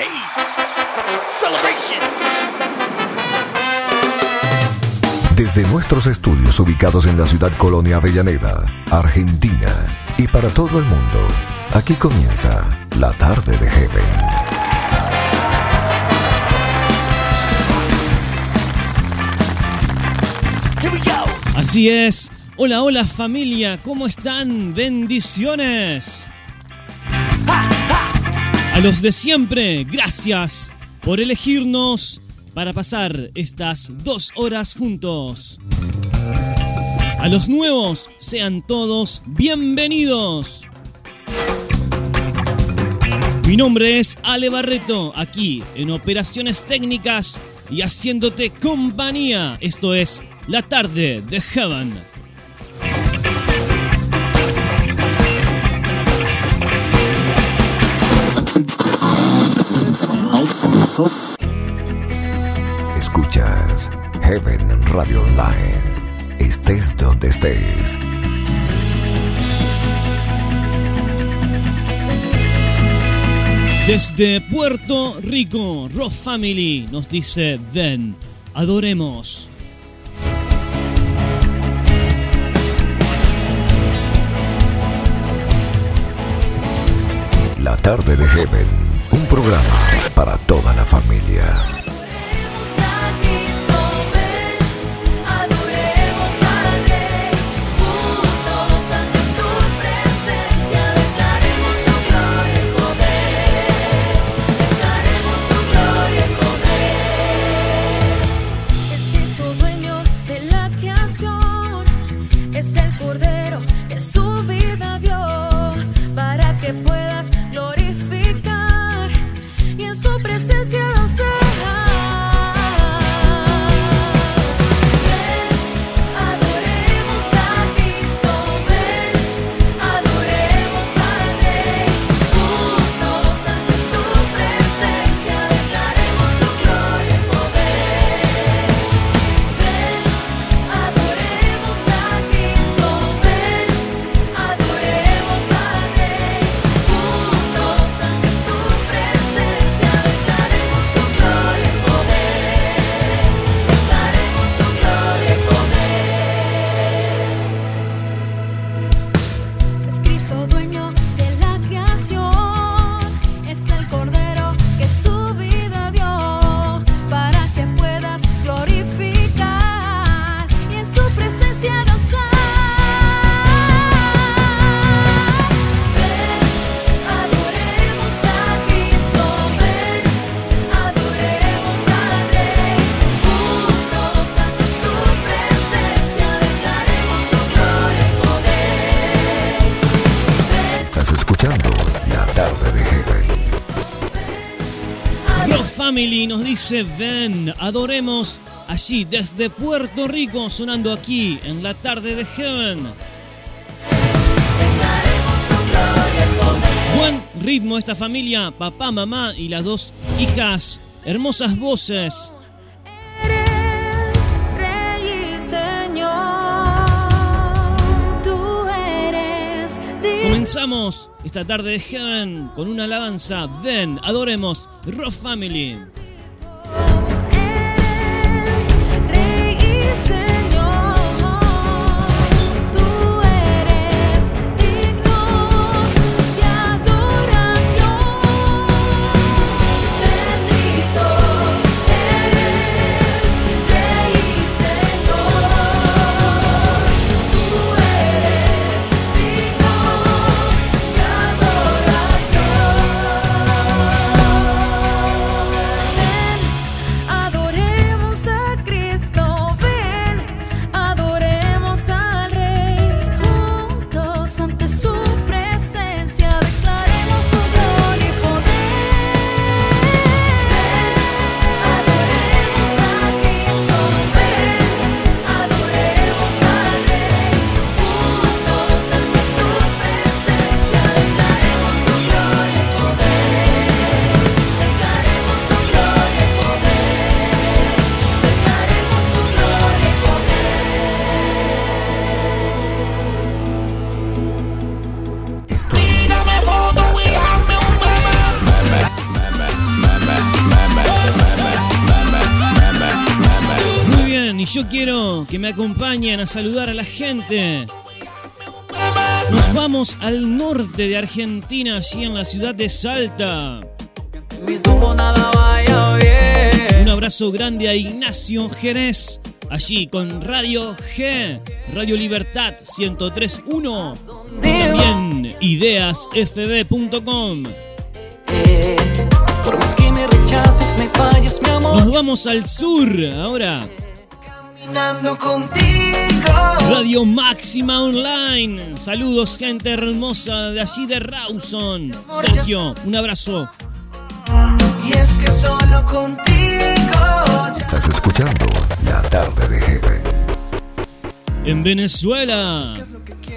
Hey, celebration. Desde nuestros estudios ubicados en la ciudad colonia Avellaneda, Argentina, y para todo el mundo, aquí comienza la tarde de Heaven. Así es. Hola, hola familia, ¿cómo están? Bendiciones. A los de siempre, gracias por elegirnos para pasar estas dos horas juntos. A los nuevos, sean todos bienvenidos. Mi nombre es Ale Barreto, aquí en Operaciones Técnicas y haciéndote compañía. Esto es La Tarde de Heaven. Escuchas Heaven Radio Online. Estés donde estés. Desde Puerto Rico, Rock Family nos dice, ven, adoremos. La tarde de Heaven, un programa para toda la familia. Dice, ven, adoremos allí desde Puerto Rico, sonando aquí en La Tarde de Heaven. Buen ritmo esta familia, papá, mamá y las dos hijas. Hermosas voces. Comenzamos esta tarde de Heaven con una alabanza. Ven, adoremos Rock Family. Que me acompañen a saludar a la gente. Nos vamos al norte de Argentina, allí en la ciudad de Salta. Un abrazo grande a Ignacio Jerez, allí con Radio G, Radio Libertad 1031. También ideasfb.com. Nos vamos al sur ahora. Caminando contigo. Radio Máxima Online. Saludos, gente hermosa de allí de Rawson. Sergio, un abrazo. Y es que solo contigo. Estás escuchando La Tarde de Heaven. En Venezuela,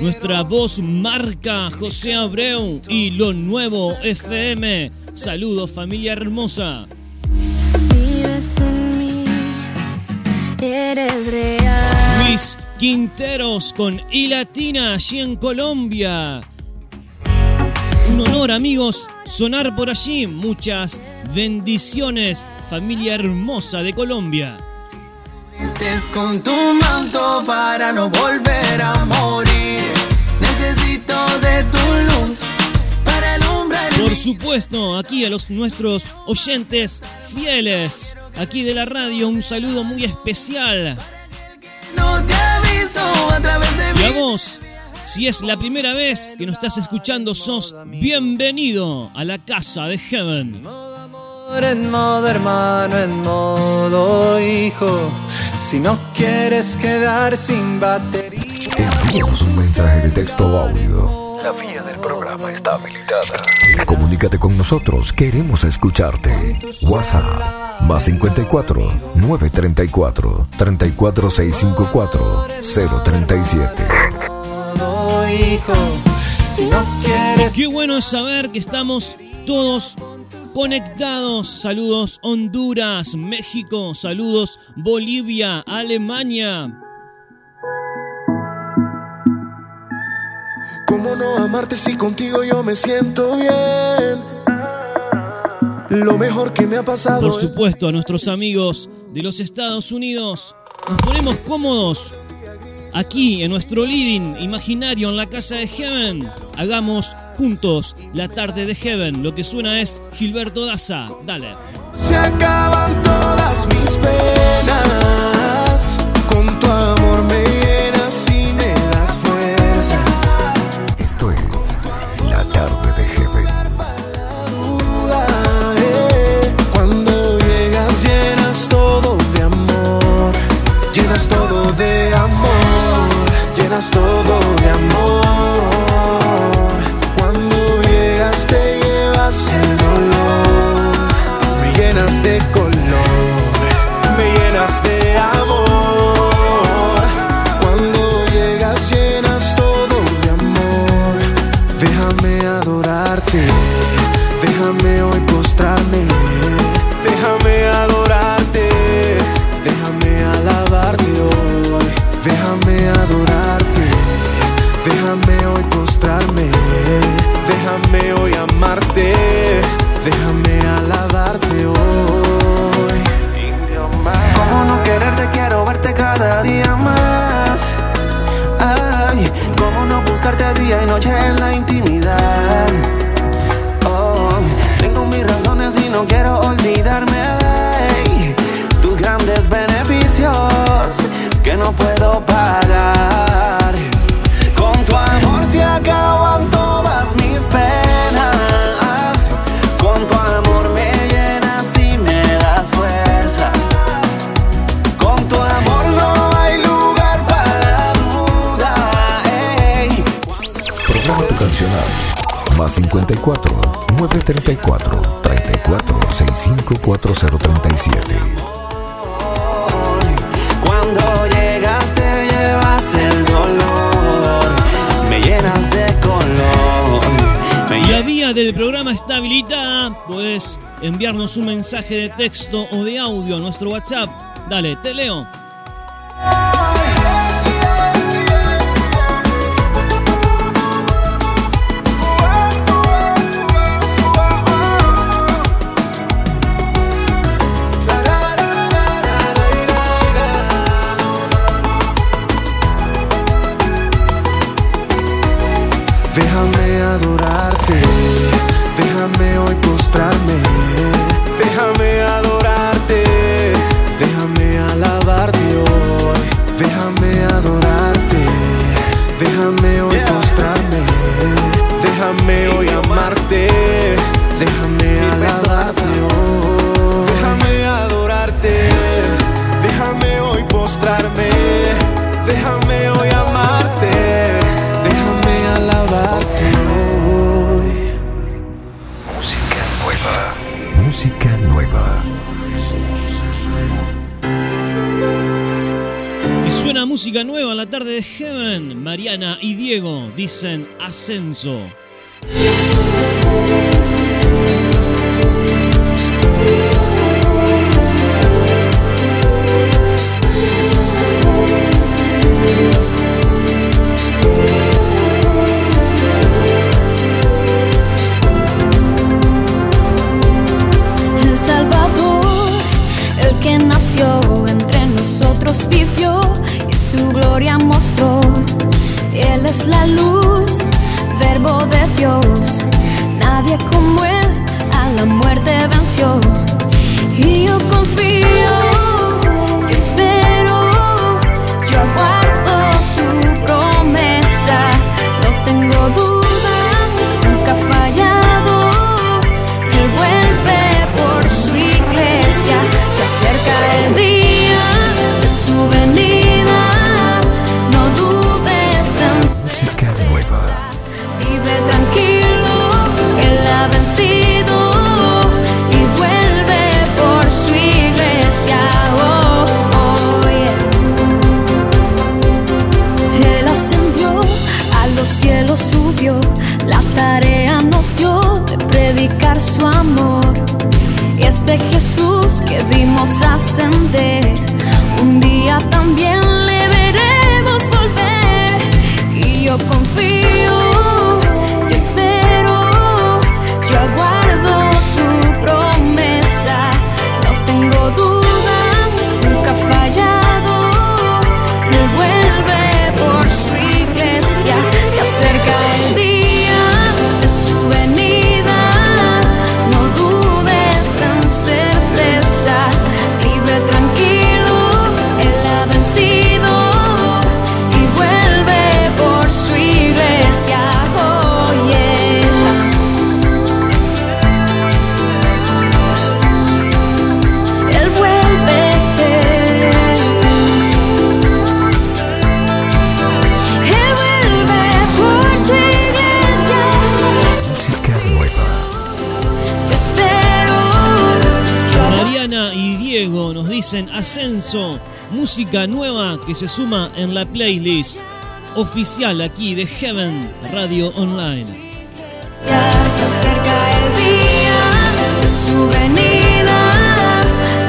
nuestra voz marca José Abreu y lo nuevo FM. Saludos, familia hermosa. Eres real. Luis Quinteros con I Latina allí en Colombia. Un honor, amigos, sonar por allí. Muchas bendiciones, familia hermosa de Colombia. Estés con tu manto para no volver a morir. Necesito de tu luz para alumbrar Por supuesto, aquí a los nuestros oyentes fieles, aquí de la radio, un saludo muy especial. No te he visto a través de Y a mí. vos, si es la primera vez que nos estás escuchando, sos bienvenido a la casa de Heaven. En modo hermano, en modo hijo. Si no quieres quedar sin batería. Envíanos un mensaje de texto o audio. La vía del programa está habilitada. Comunícate con nosotros, queremos escucharte. WhatsApp más 54 934 34654 037. Modo hijo. Si no quieres Qué bueno es saber que estamos todos conectados. Saludos Honduras, México, saludos Bolivia, Alemania. ¿Cómo no amarte si contigo yo me siento bien? Lo mejor que me ha pasado. Por supuesto, a nuestros amigos de los Estados Unidos. Nos ponemos cómodos aquí en nuestro living imaginario en la casa de Heaven. Hagamos juntos la tarde de Heaven. Lo que suena es Gilberto Daza. Dale. Se acaban todas mis penas. Buscarte día y noche en la intimidad? Oh, tengo mis razones y no quiero olvidarme de tus grandes beneficios que no puedo pagar. Más 54 934 34 65 4037. Cuando llegas te llevas el dolor, me llenas de color. la vía del programa está habilitada. Puedes enviarnos un mensaje de texto o de audio a nuestro WhatsApp. Dale, te leo. Ve have. Nueva. Y suena música nueva en la tarde de Heaven. Mariana y Diego dicen ascenso. Vivió y su gloria mostró. Él es la luz, verbo de Dios. Nadie como él a la muerte venció. Y yo confío, Música nueva que se suma en la playlist oficial aquí de Heaven Radio Online. Ya se acerca el día de su venida.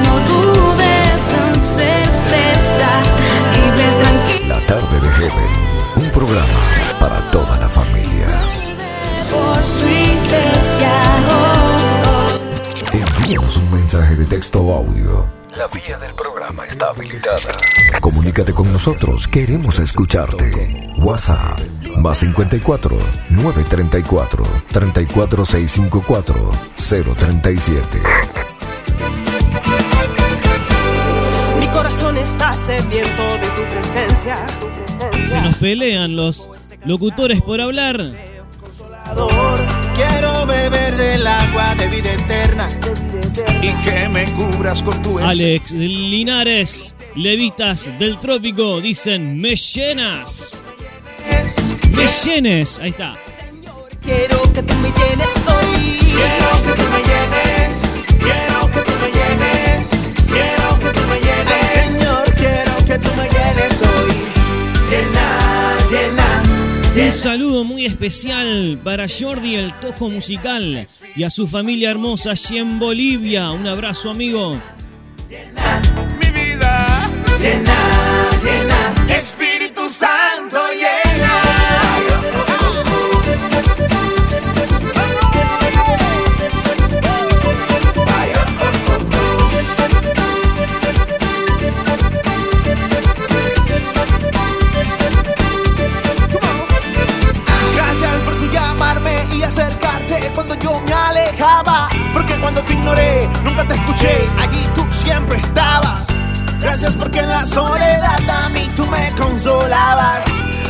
No dudes tan certeza. Vive tranquilo La tarde de Heaven. Un programa para toda la familia. por su iglesia. Oh, oh. Envíanos un mensaje de texto o audio. La vía del programa está habilitada. Comunícate con nosotros, queremos escucharte. WhatsApp más 54 934 34654 037. Mi corazón está sediento de tu presencia. Se nos pelean los locutores por hablar. Consolador, quiero beber del agua de vida eterna. y que me cubras con tu Alex Linares, levitas del trópico, dicen me llenas. Me llenes, ahí está. Quiero que tú me llenes hoy. Quiero que tú me llenes. Un saludo muy especial para Jordi el Tojo Musical y a su familia hermosa allí en Bolivia. Un abrazo amigo. mi vida. Llena, llena. Espíritu Santo, nunca te escuché, allí tú siempre estabas. Gracias porque en la soledad a mí tú me consolabas.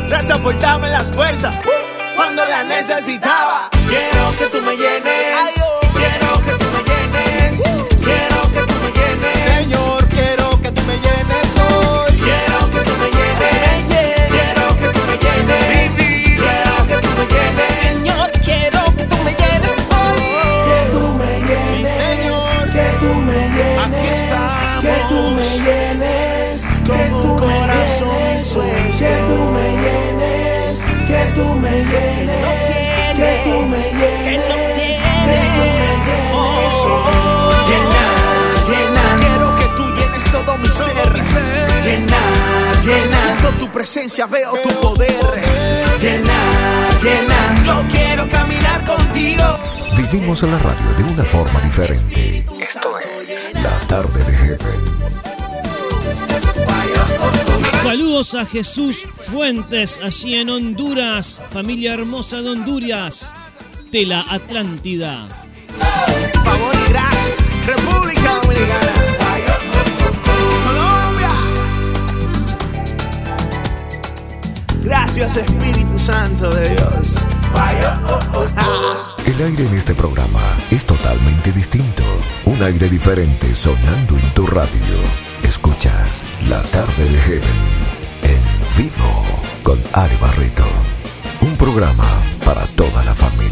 Gracias por darme las fuerzas cuando la necesitaba. Quiero que tú me llenes. Presencia veo tu poder. Llena, llena, yo quiero caminar contigo. Vivimos en la radio de una forma diferente. Esto es La Tarde de Heaven. Saludos a Jesús Fuentes, allí en Honduras, familia hermosa de Honduras, de la Atlántida. Favor y gracias, República Dominicana. Espíritu Santo de Dios. El aire en este programa es totalmente distinto. Un aire diferente sonando en tu radio. Escuchas La Tarde de Heaven en vivo con Ari Barreto. Un programa para toda la familia.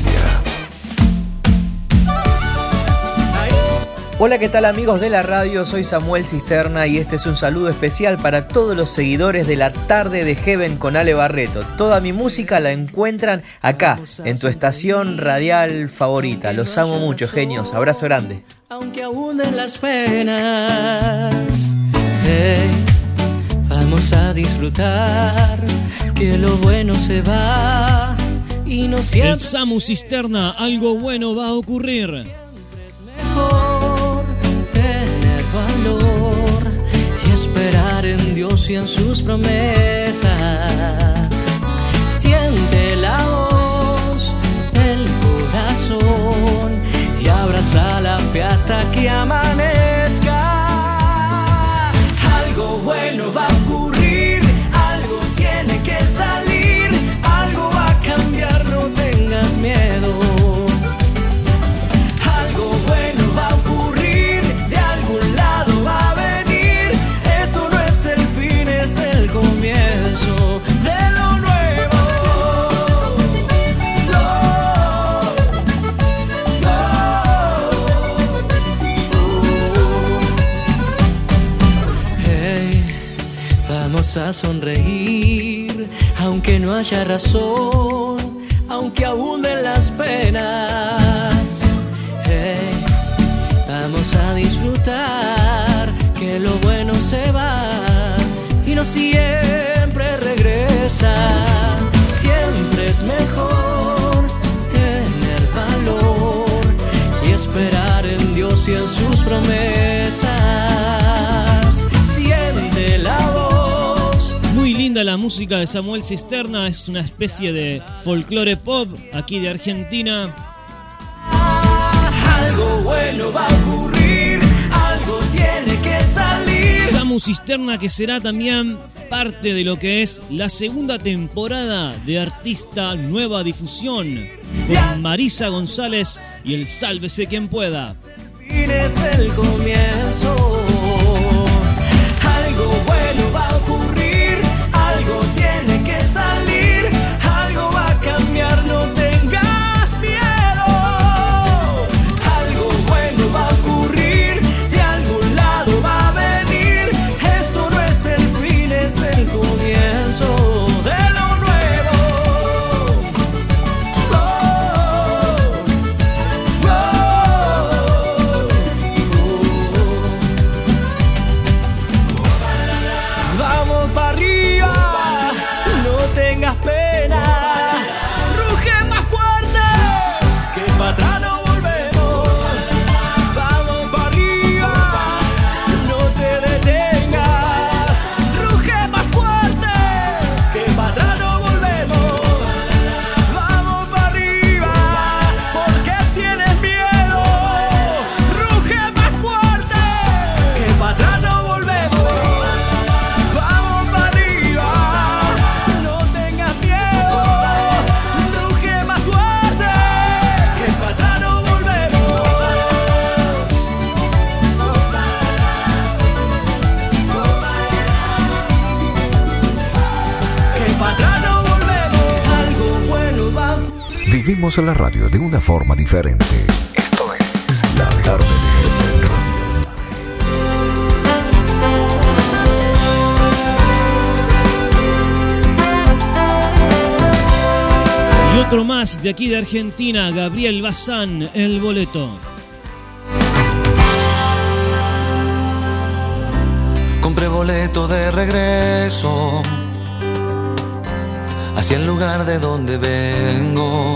Hola, ¿qué tal amigos de la radio? Soy Samuel Cisterna y este es un saludo especial para todos los seguidores de la tarde de Heaven con Ale Barreto. Toda mi música la encuentran acá, en tu estación radial favorita. Los amo mucho, genios. Abrazo grande. Aunque abunden las penas, hey, vamos a disfrutar que lo bueno se va y no El siempre Samu Cisterna, algo bueno va a ocurrir. mejor tener y esperar en Dios y en sus promesas. Siente la voz del corazón y abraza la fe hasta que amanezca. Sonreír, aunque no haya razón, música de Samuel Cisterna, es una especie de folclore pop aquí de Argentina. Algo bueno va a ocurrir, algo tiene que salir. Samu Cisterna que será también parte de lo que es la segunda temporada de Artista Nueva Difusión con Marisa González y el Sálvese quien pueda. fin es el comienzo. Vivimos en la radio de una forma diferente. Esto es La Tarde de Heaven Radio. Y otro más de aquí de Argentina, Gabriel Bazán, el boleto. Compré boleto de regreso hacia el lugar de donde vengo.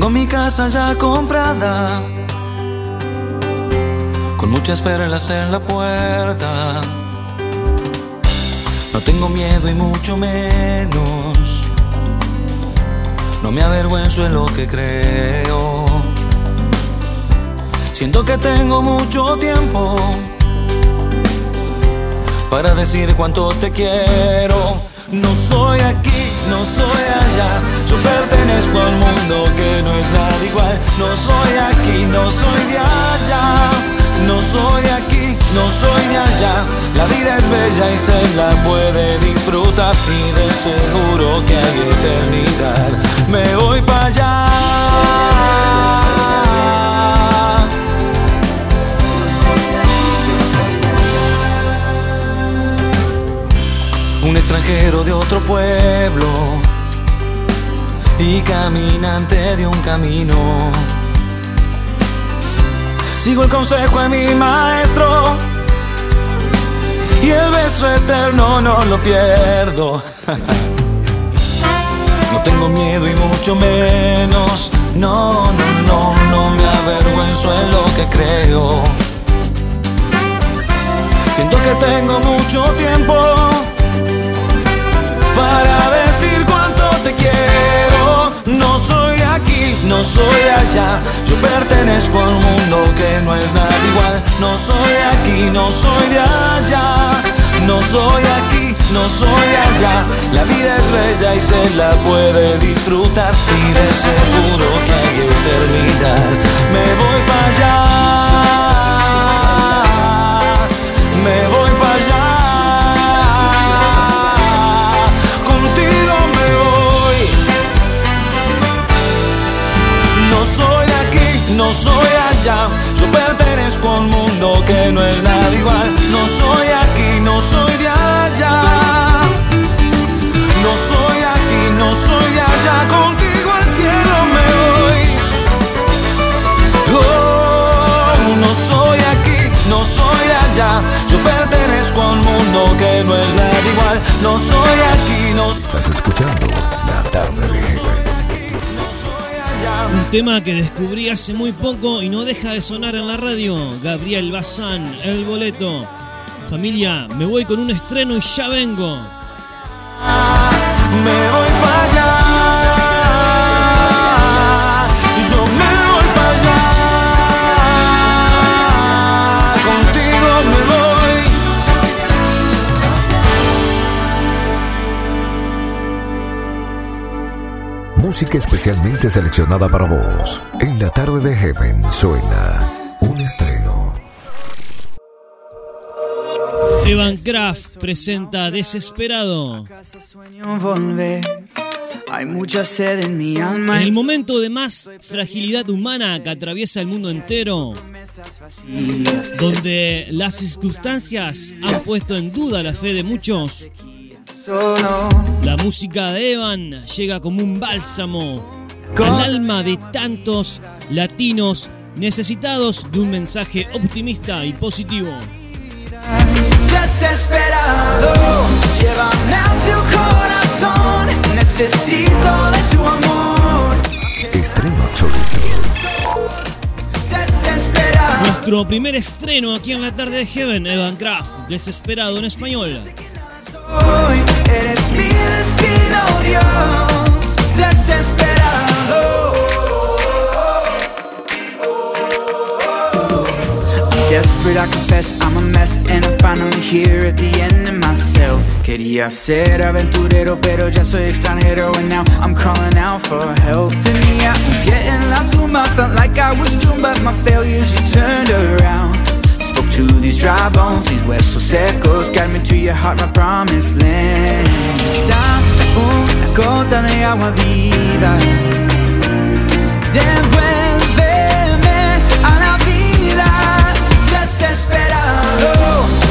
Tengo mi casa ya comprada, con muchas perlas en la puerta. No tengo miedo y mucho menos. No me avergüenzo en lo que creo. Siento que tengo mucho tiempo para decir cuánto te quiero. No soy aquí, no soy allá. Yo pertenezco al mundo que no es nada igual. No soy aquí, no soy de allá. No soy aquí, no soy de allá. La vida es bella y se la puede disfrutar. Y de seguro que hay eternidad. Me voy para allá. Extranjero de otro pueblo y caminante de un camino. Sigo el consejo de mi maestro y el beso eterno no lo pierdo. No tengo miedo y mucho menos. No, no, no, no me avergüenzo en lo que creo. Siento que tengo mucho tiempo para decir cuánto te quiero. No soy aquí, no soy allá. Yo pertenezco a un mundo que no es nada igual. No soy aquí, no soy de allá. No soy aquí, no soy allá. La vida es bella y se la puede disfrutar. Y de seguro que hay eternidad. Me voy para allá. No soy allá. Yo pertenezco a un mundo que no es nada igual. No soy aquí, no soy de allá. No soy aquí, no soy de allá. Contigo al cielo me voy. Oh, no soy aquí, no soy allá. Yo pertenezco a un mundo que no es nada igual. No soy aquí, no Estás escuchando La Tarde de tema que descubrí hace muy poco y no deja de sonar en la radio. Gabriel Bazán, El Boleto. Familia, me voy con un estreno y ya vengo. Me voy Música especialmente seleccionada para vos. En La Tarde de Heaven suena un estreno. Evan Kraft presenta Desesperado. Sueño volver. Hay mucha sed en mi alma. En el momento de más fragilidad humana que atraviesa el mundo entero, donde las circunstancias han puesto en duda la fe de muchos, la música de Evan llega como un bálsamo al alma de tantos latinos necesitados de un mensaje optimista y positivo. Desesperado, llévame a tu corazón. Necesito de tu amor. Estreno absoluto. Desesperado. Nuestro primer estreno aquí en la tarde de Heaven, Evan Kraft, desesperado en español. Desperate, I confess I'm a mess And I'm finally here at the end of myself. Quería ser aventurero pero ya soy extranjero And now I'm calling out for help. Tenía un pie en la tumba Felt like I was doomed but my failures you turned around to these dry bones, these huesos secos Guide me to your heart, my promised land. Da una uh, gota de agua viva. Devuélveme a la vida Desesperado.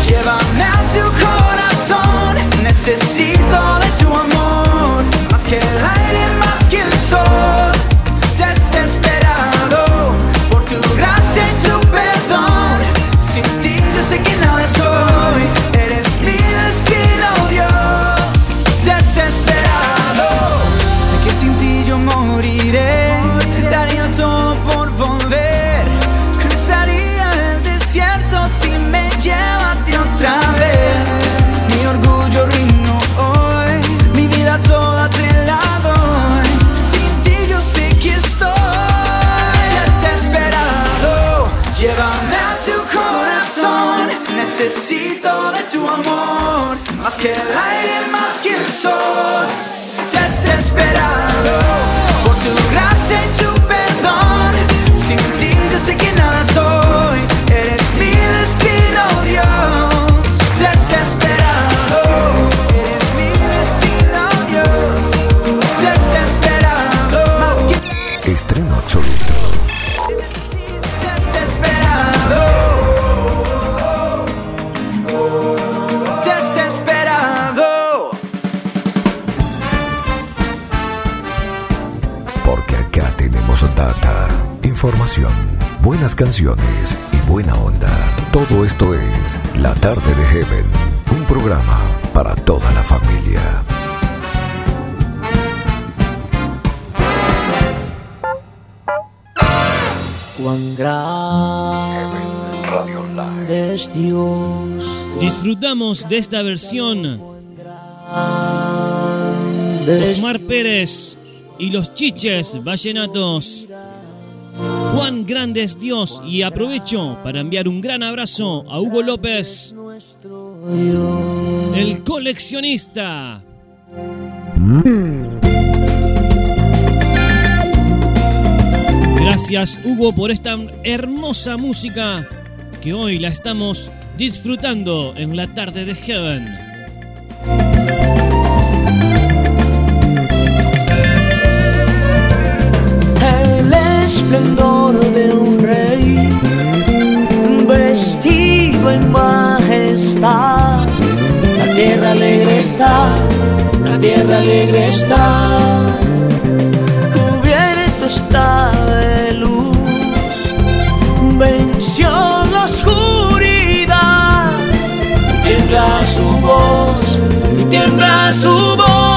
Llévame a tu corazón Necesito buenas canciones y buena onda. Todo esto es La Tarde de Heaven, un programa para toda la familia. Cuán grande es Dios. Disfrutamos de esta versión. Osmar Pérez y los chiches vallenatos. Juan grande es Dios y aprovecho para enviar un gran abrazo a Hugo López, el coleccionista. Gracias Hugo por esta hermosa música que hoy la estamos disfrutando en la tarde de Heaven. Esplendor de un rey vestido en majestad. La tierra alegre está, la tierra alegre está, cubierto está de luz, venció la oscuridad tiembla su voz, y tiembla su voz.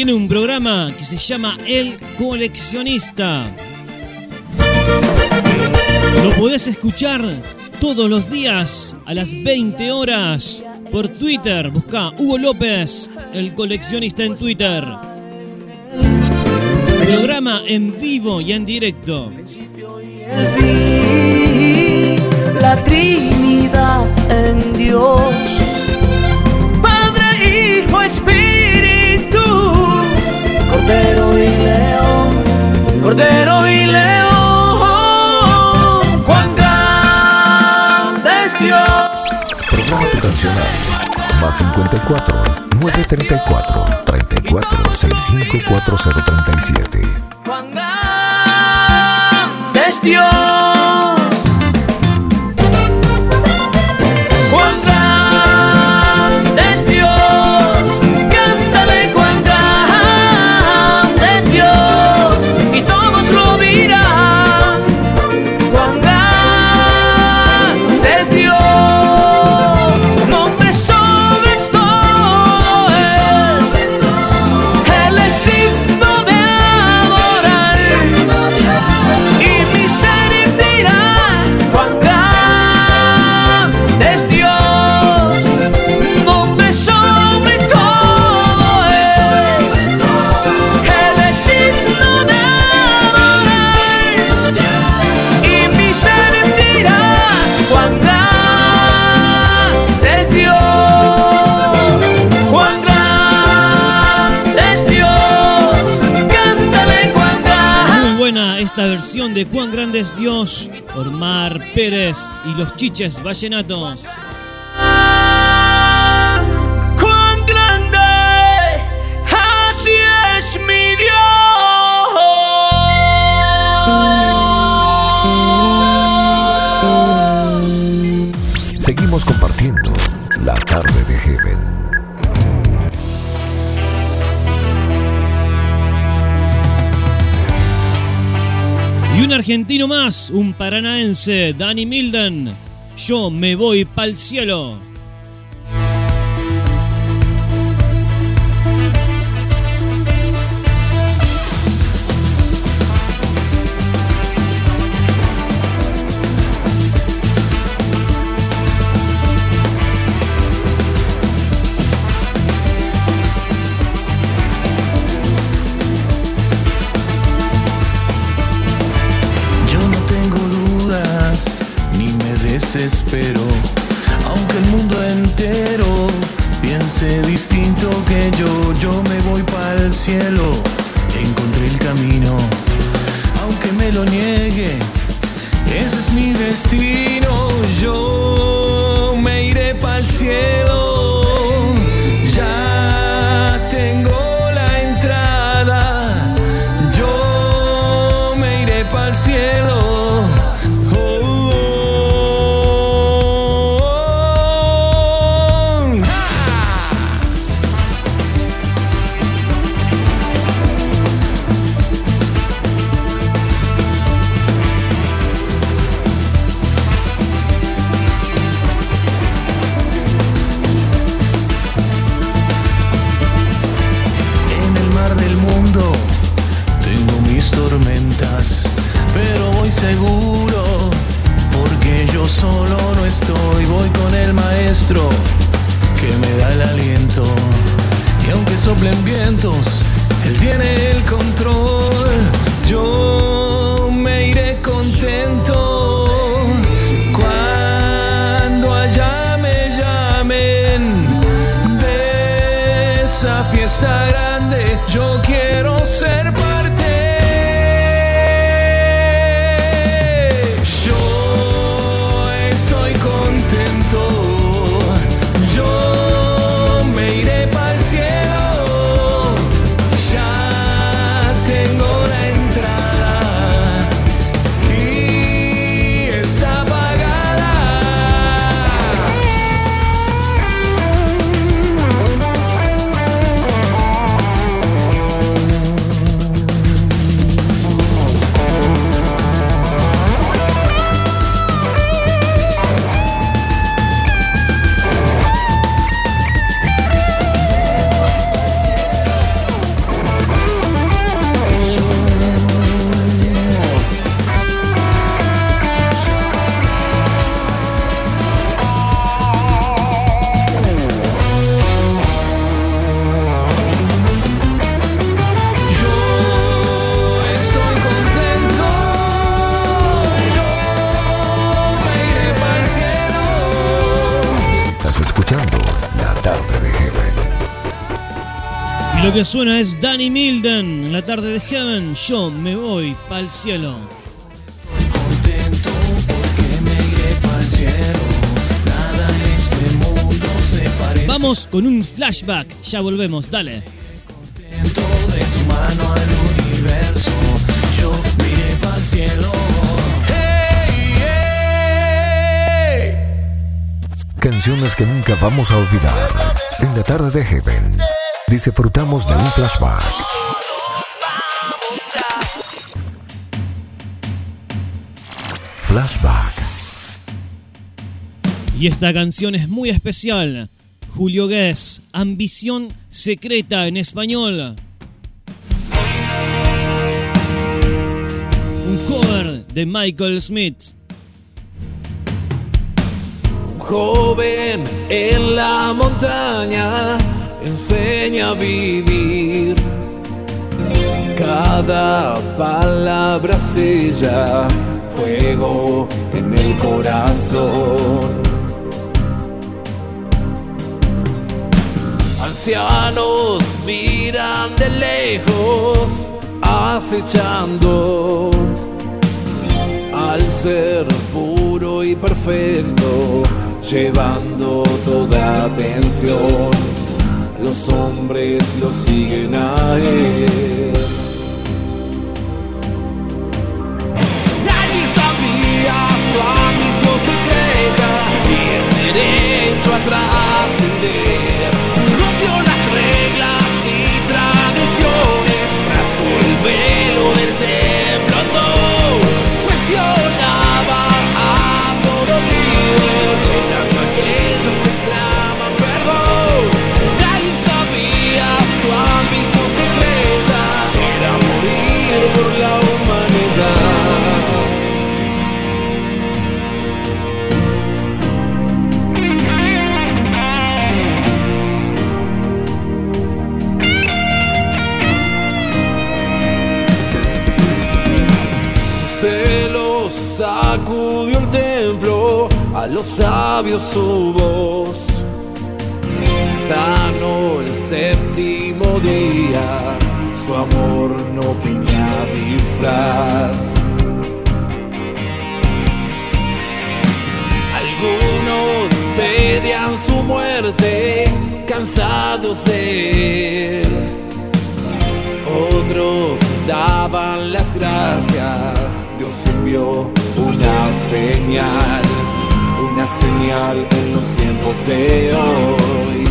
Tiene un programa que se llama El Coleccionista. Lo podés escuchar todos los días a las 20 horas por Twitter. Busca Hugo López, el coleccionista en Twitter. Programa en vivo y en directo. la Trinidad en Dios, Más 54 934 34 65 4037. cuán Dios, Ormar Pérez y los Chiches Vallenatos. Argentino más, un paranaense, Danny Milden. Yo me voy pa'l cielo. Suena es Danny Milden en la tarde de Heaven. Yo me voy pa'l cielo. Contento porque me iré pa'l cielo. Este. Vamos con un flashback. Ya volvemos, dale. Canciones que nunca vamos a olvidar. En la tarde de Heaven disfrutamos de un flashback. Flashback. Y esta canción es muy especial. Julio Guess, Ambición Secreta en español. Un cover de Michael Smith. Joven en la montaña enseña a vivir. Cada palabra sella fuego en el corazón. Ancianos miran de lejos, acechando. ser puro y perfecto, llevando toda atención. Los hombres lo siguen a él. Nadie sabía su ambición secreta y el derecho a trascender. Rompió las reglas y tradiciones, rasgó el los sabios su voz. Sanó el séptimo día, su amor no tenía disfraz. Algunos pedían su muerte, cansados de él. Otros daban las gracias. Dios envió una señal, en los tiempos de hoy.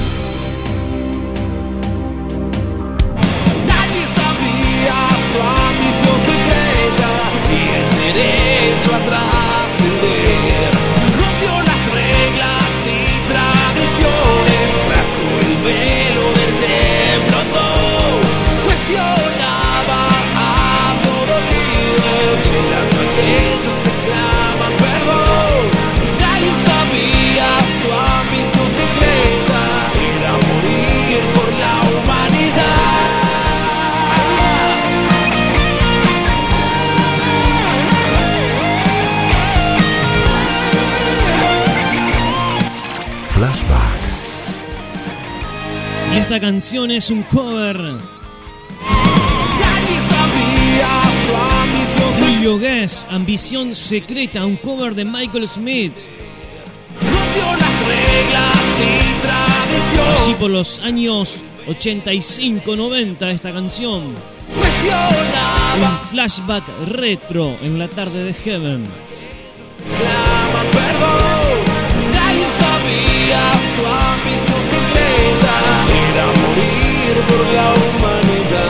Nadie sabía su ambición secreta y el derecho a trascender. Rompió las reglas y tradiciones, rasgó el Flashback. Y esta canción es un cover. Julio Guess, Ambición Secreta, un cover de Michael Smith. Rompió las reglas y tradiciones. Allí por los años 85-90 esta canción. Un flashback retro en la tarde de Heaven. La humanidad.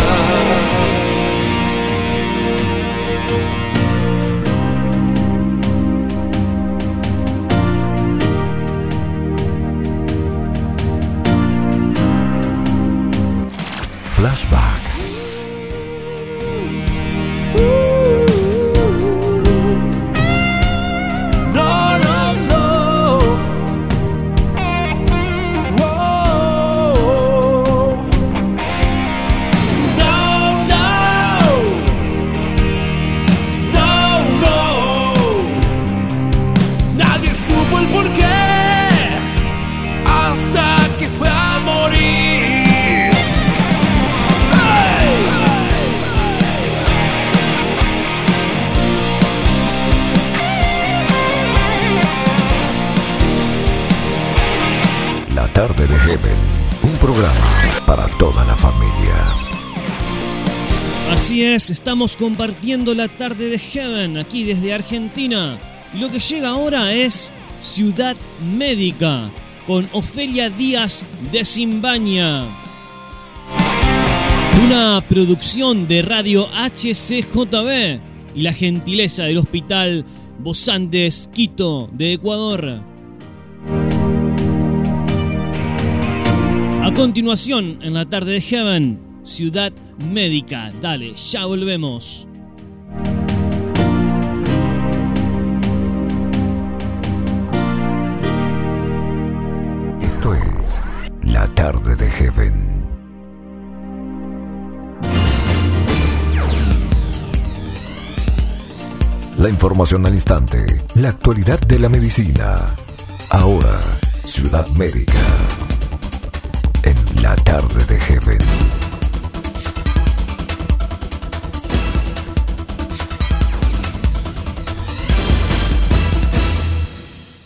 Flashback. Para toda la familia. Así es, estamos compartiendo la tarde de Heaven aquí desde Argentina. Lo que llega ahora es Ciudad Médica con Ofelia Díaz de Simbaña. Una producción de Radio HCJB y la gentileza del Hospital Bosandes Quito de Ecuador. Continuación, en la tarde de Heaven, Ciudad Médica. Dale, ya volvemos. Esto es La tarde de Heaven. La información al instante, la actualidad de la medicina. Ahora, Ciudad Médica. La tarde de Heaven.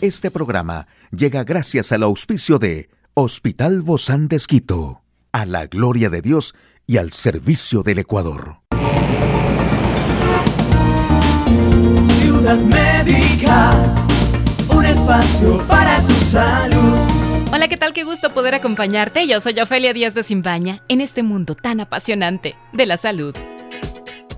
Este programa llega gracias al auspicio de Hospital Bozán de Esquito, a la gloria de Dios y al servicio del Ecuador. Ciudad Médica, un espacio para tu salud. Hola, ¿qué tal? Qué gusto poder acompañarte. Yo soy Ofelia Díaz de Simbaña en este mundo tan apasionante de la salud.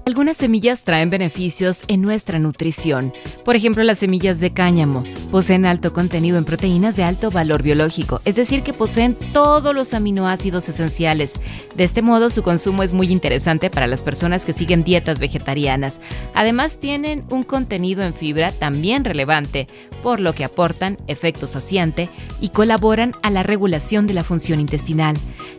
Algunas semillas traen beneficios en nuestra nutrición. Por ejemplo, las semillas de cáñamo poseen alto contenido en proteínas de alto valor biológico, es decir, que poseen todos los aminoácidos esenciales. De este modo, su consumo es muy interesante para las personas que siguen dietas vegetarianas. Además, tienen un contenido en fibra también relevante, por lo que aportan efecto saciante y colaboran a la regulación de la función intestinal.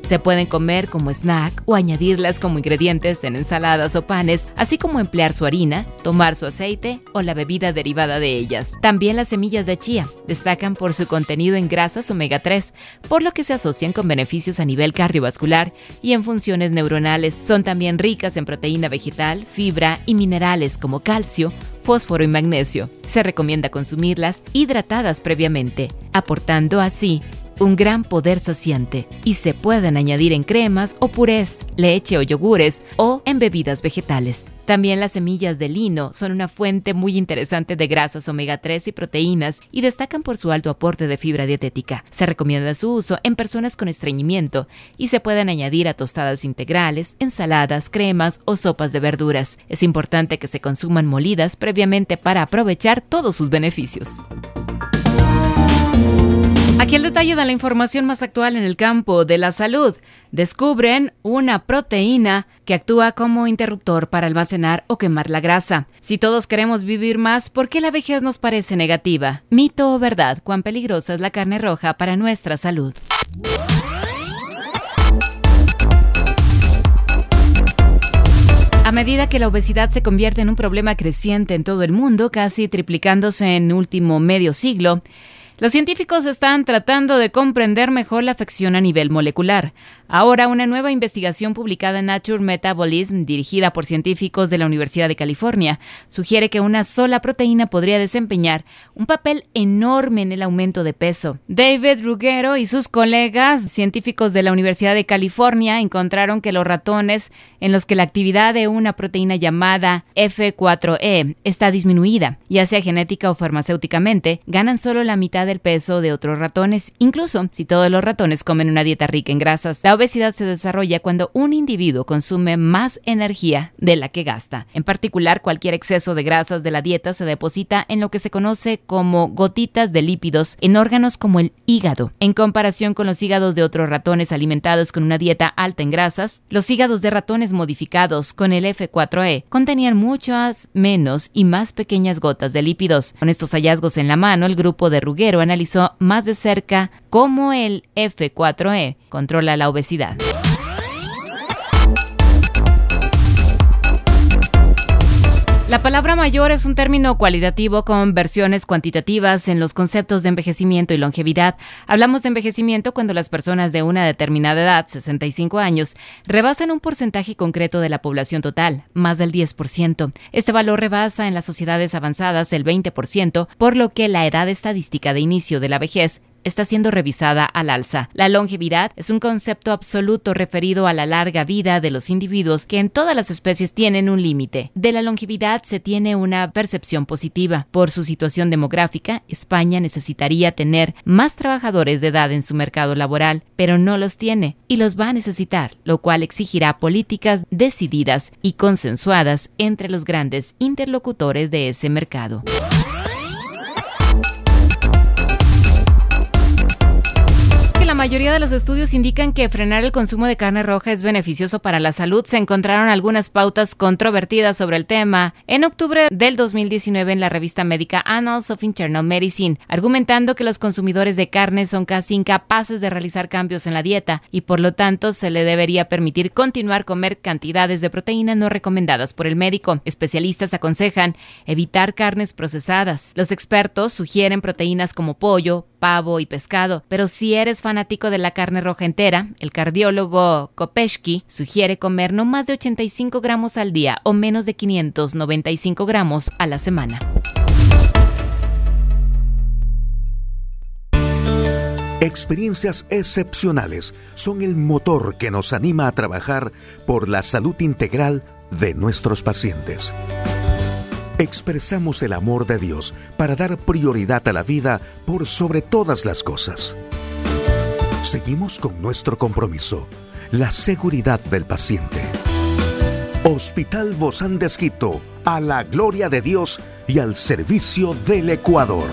Se pueden comer como snack o añadirlas como ingredientes en ensaladas o panes así como emplear su harina, tomar su aceite o la bebida derivada de ellas. También las semillas de chía destacan por su contenido en grasas omega 3, por lo que se asocian con beneficios a nivel cardiovascular y en funciones neuronales. Son también ricas en proteína vegetal, fibra y minerales como calcio, fósforo y magnesio. Se recomienda consumirlas hidratadas previamente, aportando así un gran poder saciante y se pueden añadir en cremas o purés, leche o yogures o en bebidas vegetales. También las semillas de lino son una fuente muy interesante de grasas omega 3 y proteínas y destacan por su alto aporte de fibra dietética. Se recomienda su uso en personas con estreñimiento y se pueden añadir a tostadas integrales, ensaladas, cremas o sopas de verduras. Es importante que se consuman molidas previamente para aprovechar todos sus beneficios. Aquí el detalle de la información más actual en el campo de la salud. Descubren una proteína que actúa como interruptor para almacenar o quemar la grasa. Si todos queremos vivir más, ¿por qué la vejez nos parece negativa? Mito o verdad, cuán peligrosa es la carne roja para nuestra salud. A medida que la obesidad se convierte en un problema creciente en todo el mundo, casi triplicándose en último medio siglo, los científicos están tratando de comprender mejor la afección a nivel molecular. Ahora, una nueva investigación publicada en Nature Metabolism, dirigida por científicos de la Universidad de California, sugiere que una sola proteína podría desempeñar un papel enorme en el aumento de peso. David Ruggero y sus colegas científicos de la Universidad de California encontraron que los ratones en los que la actividad de una proteína llamada F4E está disminuida, ya sea genética o farmacéuticamente, ganan solo la mitad del peso de otros ratones, incluso si todos los ratones comen una dieta rica en grasas obesidad se desarrolla cuando un individuo consume más energía de la que gasta. En particular, cualquier exceso de grasas de la dieta se deposita en lo que se conoce como gotitas de lípidos en órganos como el hígado. En comparación con los hígados de otros ratones alimentados con una dieta alta en grasas, los hígados de ratones modificados con el F4E contenían muchas menos y más pequeñas gotas de lípidos. Con estos hallazgos en la mano, el grupo de Ruggero analizó más de cerca cómo el F4E controla la obesidad. La palabra mayor es un término cualitativo con versiones cuantitativas en los conceptos de envejecimiento y longevidad. Hablamos de envejecimiento cuando las personas de una determinada edad, 65 años, rebasan un porcentaje concreto de la población total, más del 10%. Este valor rebasa en las sociedades avanzadas el 20%, por lo que la edad estadística de inicio de la vejez está siendo revisada al alza. La longevidad es un concepto absoluto referido a la larga vida de los individuos que en todas las especies tienen un límite. De la longevidad se tiene una percepción positiva. Por su situación demográfica, España necesitaría tener más trabajadores de edad en su mercado laboral, pero no los tiene y los va a necesitar, lo cual exigirá políticas decididas y consensuadas entre los grandes interlocutores de ese mercado. Mayoría de los estudios indican que frenar el consumo de carne roja es beneficioso para la salud, se encontraron algunas pautas controvertidas sobre el tema en octubre del 2019 en la revista médica Annals of Internal Medicine, argumentando que los consumidores de carne son casi incapaces de realizar cambios en la dieta y por lo tanto se le debería permitir continuar comer cantidades de proteína no recomendadas por el médico. Especialistas aconsejan evitar carnes procesadas. Los expertos sugieren proteínas como pollo, pavo y pescado, pero si eres fanático de la carne roja entera, el cardiólogo Kopeshki sugiere comer no más de 85 gramos al día o menos de 595 gramos a la semana. Experiencias excepcionales son el motor que nos anima a trabajar por la salud integral de nuestros pacientes. Expresamos el amor de Dios para dar prioridad a la vida por sobre todas las cosas. Seguimos con nuestro compromiso, la seguridad del paciente. Hospital Bozán de a la gloria de Dios y al servicio del Ecuador.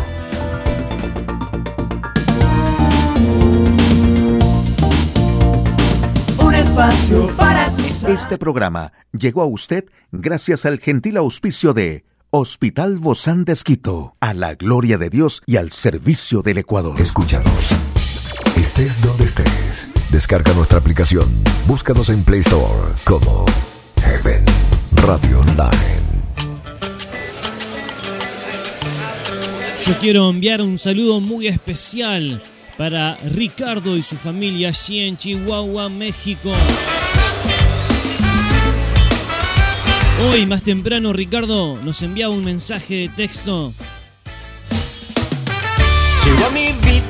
Un espacio para Este programa llegó a usted gracias al gentil auspicio de Hospital Bozán de a la gloria de Dios y al servicio del Ecuador. Escúchanos. Estés donde estés. Descarga nuestra aplicación. Búscanos en Play Store como Heaven Radio Online. Yo quiero enviar un saludo muy especial para Ricardo y su familia allí en Chihuahua, México. Hoy más temprano Ricardo nos enviaba un mensaje de texto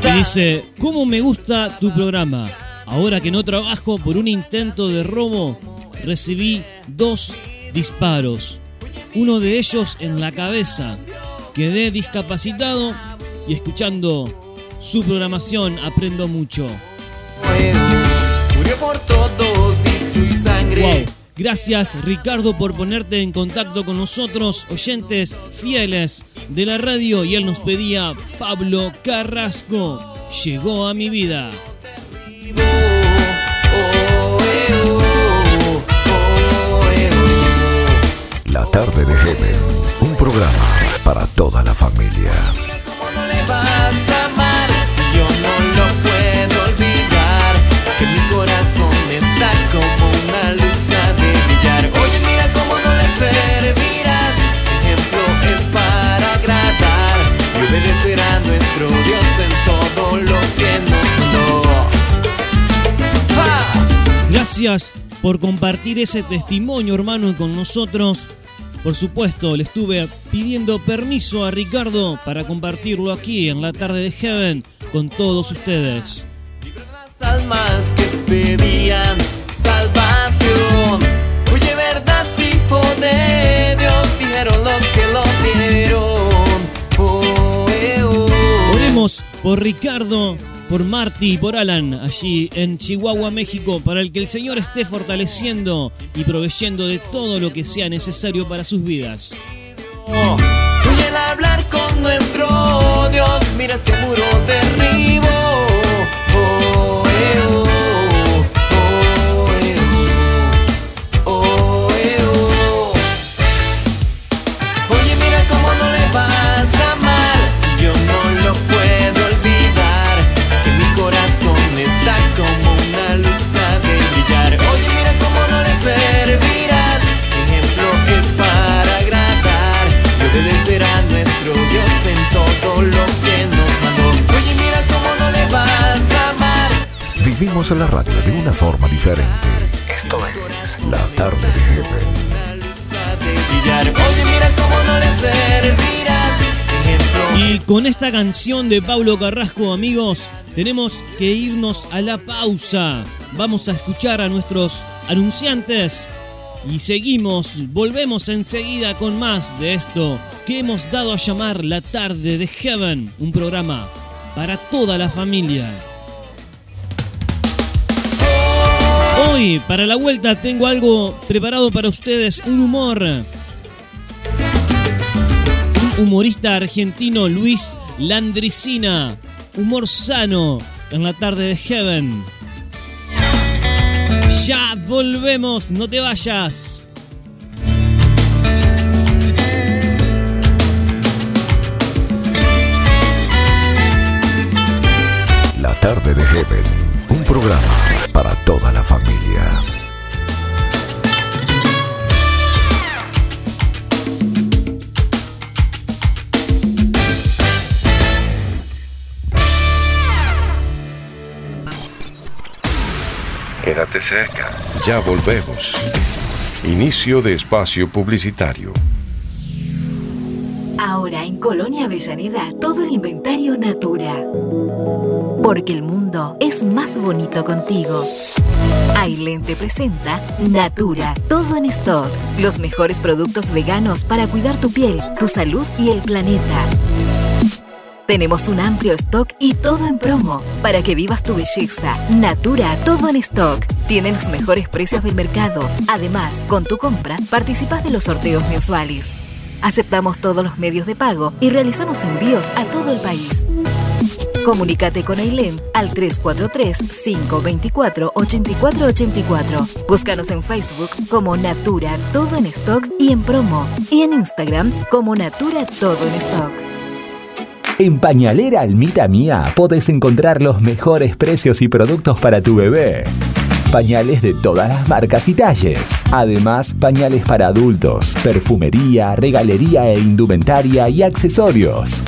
y dice, ¿cómo me gusta tu programa? Ahora que no trabajo por un intento de robo, recibí dos disparos. Uno de ellos en la cabeza. Quedé discapacitado y escuchando su programación aprendo mucho. Murió por todos y su sangre. Wow. Gracias Ricardo por ponerte en contacto con nosotros, oyentes fieles de la radio. Y él nos pedía Pablo Carrasco. Llegó a mi vida. La tarde de Heaven, un programa para toda la familia. ¿Cómo no le vas a Gracias por compartir ese testimonio, hermano, con nosotros. Por supuesto, le estuve pidiendo permiso a Ricardo para compartirlo aquí en la tarde de Heaven con todos ustedes. Las almas que pedían salvación. Oye, verdad, Dios, dijeron los que lo vieron. Oh, eh, oh. Oremos por Ricardo, por Marty y por Alan allí en Chihuahua, México, para el que el Señor esté fortaleciendo y proveyendo de todo lo que sea necesario para sus vidas. Diferente. Esto es La tarde de Heaven. de brillar. Oye, mira cómo no le servirás. Ejemplo Y con esta canción de Pablo Carrasco, amigos, tenemos que irnos a la pausa. Vamos a escuchar a nuestros anunciantes y seguimos, volvemos enseguida con más de esto que hemos dado a llamar La tarde de Heaven, un programa para toda la familia. Hoy, para la vuelta, tengo algo preparado para ustedes, un humor. Un humorista argentino, Luis Landricina. Humor sano en la tarde de Heaven. Ya volvemos, no te vayas. La tarde de Heaven, un programa toda la familia. Quédate cerca. Ya volvemos. Inicio de espacio publicitario. Ahora en Colonia Avellaneda todo el inventario Natura. Porque el mundo es más bonito contigo. Ailen te presenta Natura, todo en stock. Los mejores productos veganos para cuidar tu piel, tu salud y el planeta. Tenemos un amplio stock y todo en promo para que vivas tu belleza. Natura, todo en stock. Tiene los mejores precios del mercado. Además, con tu compra, participas de los sorteos mensuales. Aceptamos todos los medios de pago y realizamos envíos a todo el país. Comunícate con Ailén al 343-524-8484. Búscanos en Facebook como Natura Todo en Stock y en promo. Y en Instagram como Natura Todo en Stock. En Pañalera Almita Mía podés encontrar los mejores precios y productos para tu bebé. Pañales de todas las marcas y talles. Además, pañales para adultos, perfumería, regalería e indumentaria y accesorios.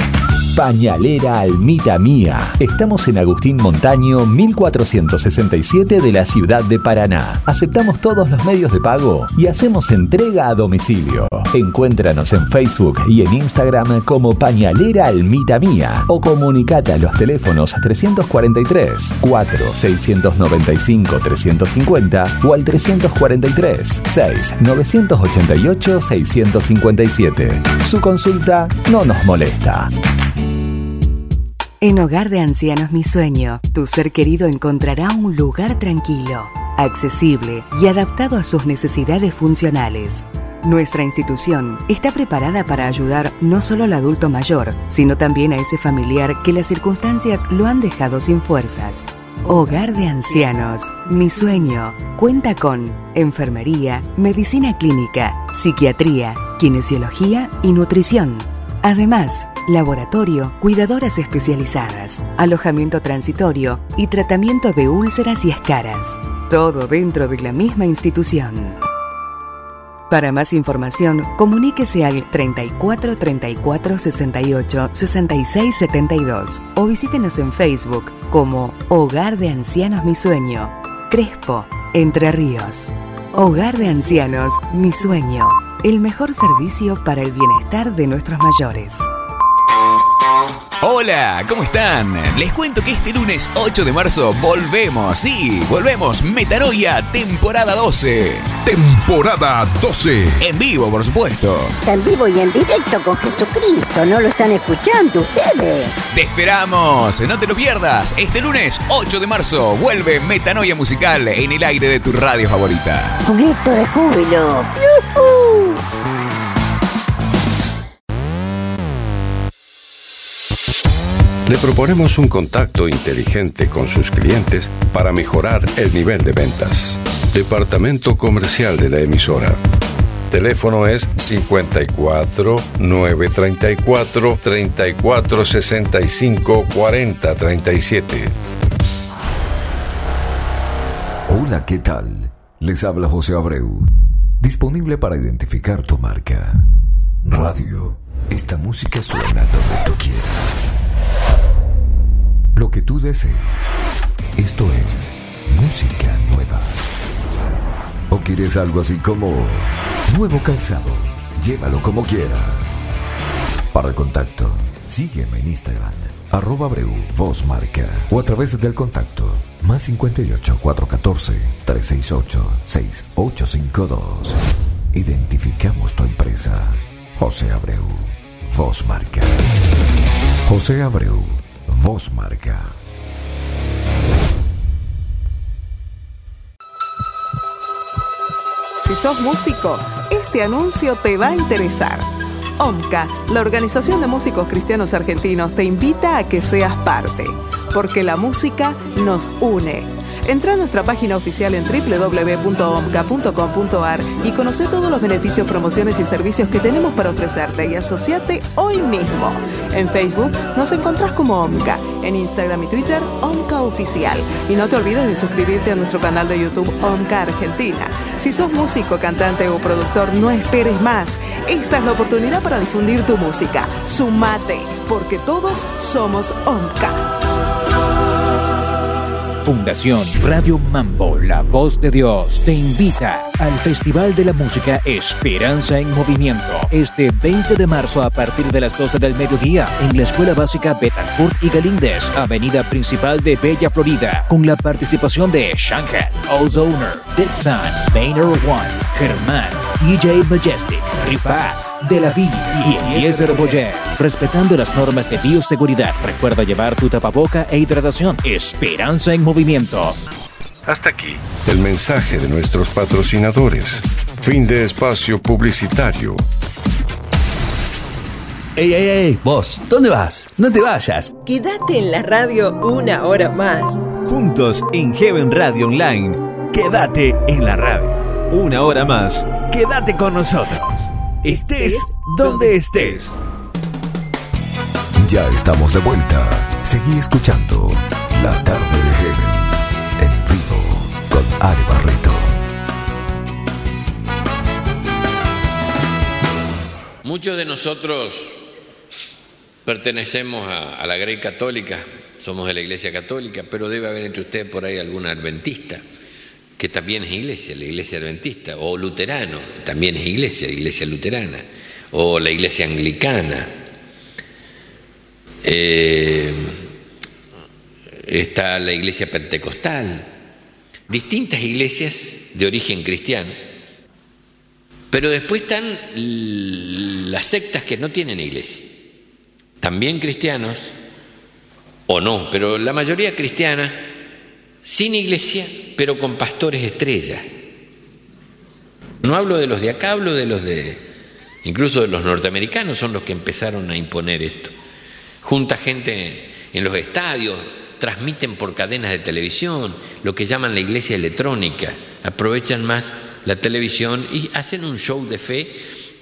Pañalera Almita Mía. Estamos en Agustín Montaño 1467 de la ciudad de Paraná. Aceptamos todos los medios de pago y hacemos entrega a domicilio. Encuéntranos en Facebook y en Instagram como Pañalera Almita Mía o comunicate a los teléfonos 343 4 695 350 o al 343 6 988 657. Su consulta no nos molesta. En Hogar de Ancianos Mi Sueño, tu ser querido encontrará un lugar tranquilo, accesible y adaptado a sus necesidades funcionales. Nuestra institución está preparada para ayudar no solo al adulto mayor, sino también a ese familiar que las circunstancias lo han dejado sin fuerzas. Hogar de Ancianos, mi sueño, cuenta con enfermería, medicina clínica, psiquiatría, kinesiología y nutrición. Además, laboratorio, cuidadoras especializadas, alojamiento transitorio y tratamiento de úlceras y escaras. Todo dentro de la misma institución. Para más información, comuníquese al 34 34 68 66 72 o visítenos en Facebook como Hogar de Ancianos Mi Sueño, Crespo, Entre Ríos. Hogar de Ancianos Mi Sueño, el mejor servicio para el bienestar de nuestros mayores. Hola, ¿cómo están? Les cuento que este lunes 8 de marzo volvemos, sí, volvemos Metanoia temporada 12. Temporada 12. En vivo, por supuesto. En vivo y en directo con Jesucristo, ¿no lo están escuchando ustedes? Te esperamos, no te lo pierdas. Este lunes 8 de marzo vuelve Metanoia musical en el aire de tu radio favorita. Un grito de júbilo. ¡Yujú! Le proponemos un contacto inteligente con sus clientes para mejorar el nivel de ventas. Departamento Comercial de la emisora. Teléfono es 54 934 34 65 40 37. Hola, ¿qué tal? Les habla José Abreu, disponible para identificar tu marca. Radio, esta música suena donde tú quieras. Lo que tú desees. Esto es música nueva. ¿O quieres algo así como nuevo calzado? Llévalo como quieras. Para el contacto, sígueme en Instagram, arroba Breu, voz marca, o a través del contacto, más 58 414 368 6852. Identificamos tu empresa. José Abreu, voz marca. José Abreu, voz marca. Si sos músico, este anuncio te va a interesar. OMCA, la Organización de Músicos Cristianos Argentinos, te invita a que seas parte, porque la música nos une. Entra a nuestra página oficial en www.omca.com.ar y conoce todos los beneficios, promociones y servicios que tenemos para ofrecerte y asociate hoy mismo. En Facebook nos encontrás como OMCA, en Instagram y Twitter OMCA Oficial. Y no te olvides de suscribirte a nuestro canal de YouTube OMCA Argentina. Si sos músico, cantante o productor, no esperes más. Esta es la oportunidad para difundir tu música. Sumate, porque todos somos OMCA. Fundación Radio Mambo, la voz de Dios, te invita al Festival de la Música Esperanza en Movimiento. Este 20 de marzo a partir de las 12 del mediodía en la Escuela Básica Betancourt y Galíndez, Avenida Principal de Bella Florida, con la participación de Shanghai, Ozoner, Dixon, Maynard One, Germán, DJ Majestic, Rifat, De La Vie y Eliezer Boyer. Respetando las normas de bioseguridad, recuerda llevar tu tapaboca e hidratación. Esperanza en movimiento. Hasta aquí. El mensaje de nuestros patrocinadores. Fin de espacio publicitario. ¡Ey, ey, ey! Vos, ¿dónde vas? No te vayas. Quédate en la radio una hora más. Juntos en Heaven Radio Online. Quédate en la radio. Una hora más. Quédate con nosotros. Estés donde estés. Ya estamos de vuelta. Seguí escuchando La Tarde de Heaven en vivo con Ale Barreto. Muchos de nosotros pertenecemos a, a la Grey Católica, somos de la Iglesia Católica, pero debe haber entre ustedes por ahí algún adventista, que también es iglesia, la Iglesia Adventista, o luterano, también es iglesia, Iglesia Luterana, o la Iglesia Anglicana. Eh, está la Iglesia Pentecostal, distintas iglesias de origen cristiano. Pero después están las sectas que no tienen iglesia, también cristianos, o no, pero la mayoría cristiana, sin iglesia, pero con pastores estrellas. No hablo de los de acá, hablo de los de, incluso de los norteamericanos, son los que empezaron a imponer esto. Junta gente en los estadios, transmiten por cadenas de televisión, lo que llaman la iglesia electrónica, aprovechan más la televisión y hacen un show de fe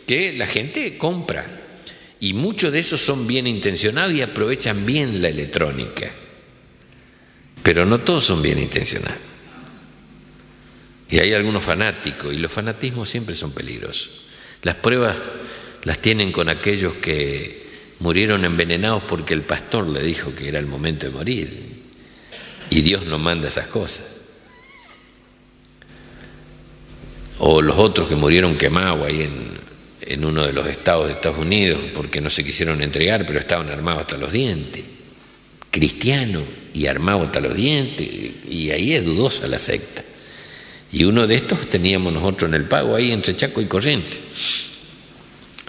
que la gente compra. Y muchos de esos son bien intencionados y aprovechan bien la electrónica. Pero no todos son bien intencionados. Y hay algunos fanáticos, y los fanatismos siempre son peligrosos. Las pruebas las tienen con aquellos que murieron envenenados porque el pastor le dijo que era el momento de morir. Y Dios no manda esas cosas. O los otros que murieron quemados ahí en, en uno de los estados de Estados Unidos porque no se quisieron entregar, pero estaban armados hasta los dientes. Cristiano y armado hasta los dientes. Y ahí es dudosa la secta. Y uno de estos teníamos nosotros en el pago ahí entre Chaco y Corriente.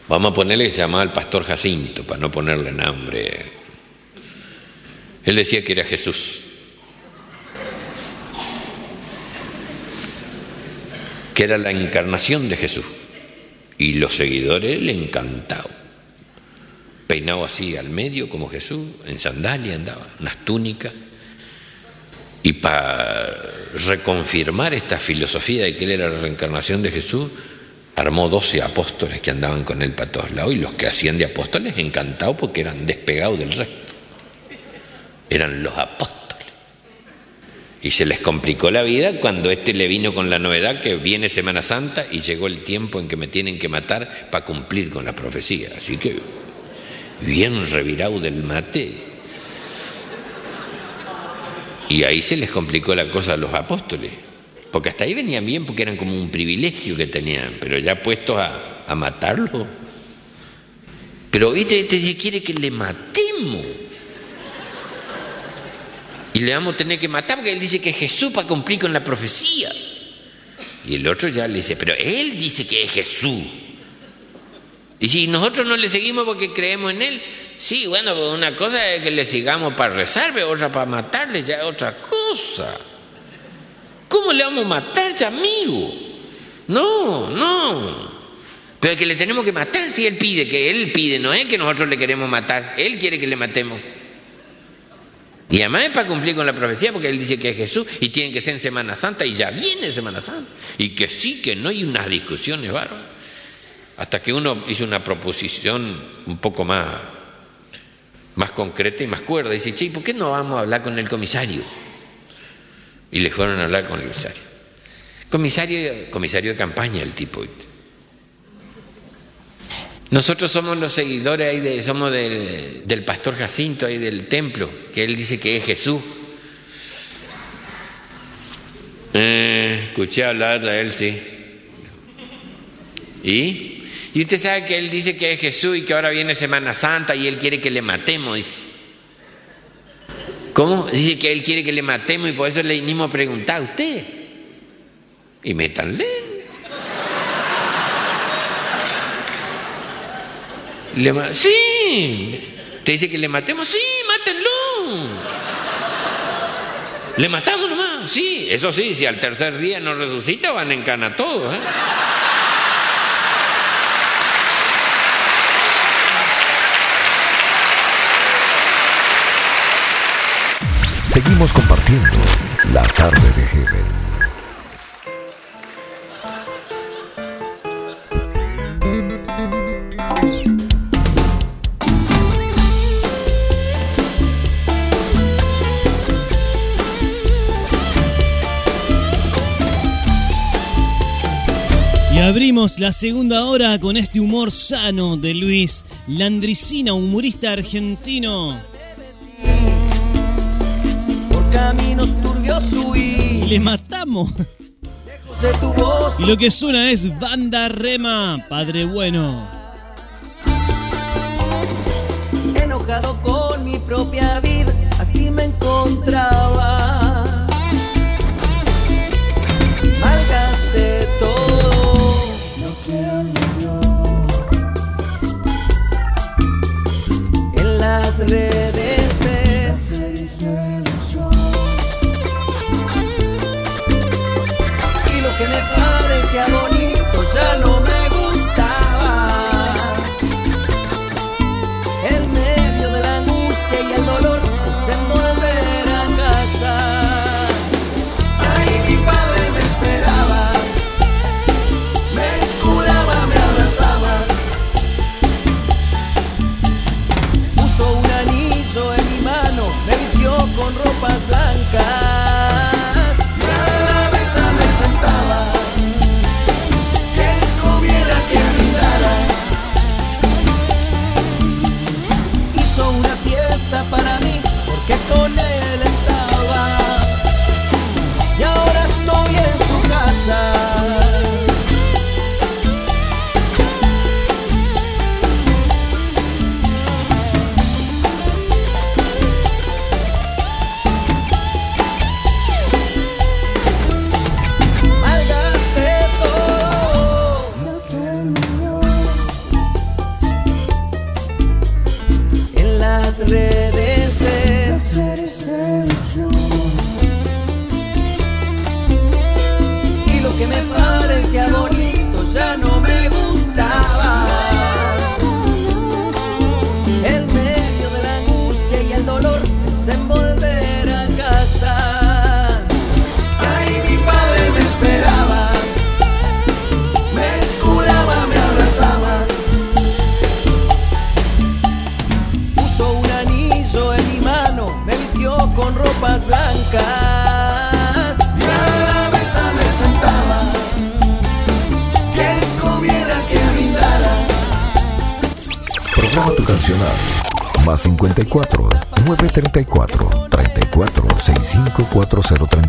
Vamos a ponerle se llamaba el pastor Jacinto, para no ponerle nombre. Él decía que era Jesús. Que era la encarnación de Jesús. Y los seguidores le encantaban. Peinado así al medio como Jesús, en sandalia andaba, unas túnicas. Y para reconfirmar esta filosofía de que él era la reencarnación de Jesús, armó doce apóstoles que andaban con él para todos lados y los que hacían de apóstoles encantados porque eran despegados del resto. Eran los apóstoles. Y se les complicó la vida cuando este le vino con la novedad que viene Semana Santa y llegó el tiempo en que me tienen que matar para cumplir con la profecía. Así que bien revirado del mate. Y ahí se les complicó la cosa a los apóstoles. Porque hasta ahí venían bien porque eran como un privilegio que tenían, pero ya puestos a, a matarlo. Pero este, este quiere que le matemos. Y le vamos a tener que matar porque él dice que es Jesús para cumplir con la profecía. Y el otro ya le dice, pero él dice que es Jesús. Y si nosotros no le seguimos porque creemos en él, sí, bueno, pues una cosa es que le sigamos para rezar, otra para matarle, ya es otra cosa. ¿Cómo le vamos a matar, ya, amigo? No, no. Pero que le tenemos que matar si él pide, que él pide, no es que nosotros le queremos matar, él quiere que le matemos. Y además es para cumplir con la profecía, porque él dice que es Jesús y tiene que ser en Semana Santa y ya viene Semana Santa. Y que sí, que no hay unas discusiones bárbaras. Hasta que uno hizo una proposición un poco más, más concreta y más cuerda. Dice, che, ¿por qué no vamos a hablar con el comisario? Y le fueron a hablar con el comisario. Comisario, comisario de campaña el tipo. Nosotros somos los seguidores ahí de, somos del, del pastor Jacinto ahí del templo, que él dice que es Jesús. Eh, escuché hablar de él, sí. ¿Y? Y usted sabe que él dice que es Jesús y que ahora viene Semana Santa y él quiere que le matemos. ¿Cómo? Dice que él quiere que le matemos y por eso le vinimos a preguntar a usted. Y métanle. Sí. ¿Te dice que le matemos? Sí, mátenlo. Le matamos nomás. Sí, eso sí, si al tercer día no resucita van en cana todos. ¿eh? Seguimos compartiendo la tarde de Heaven. Y abrimos la segunda hora con este humor sano de Luis Landricina, humorista argentino. Caminos turbios huí. Y le matamos. de tu voz. Y lo que suena es Banda Rema, Padre Bueno. enojado con mi propia vida, así me encontraba. Malgasté todo. En las redes que me parecía bonito 934 34 65 4037.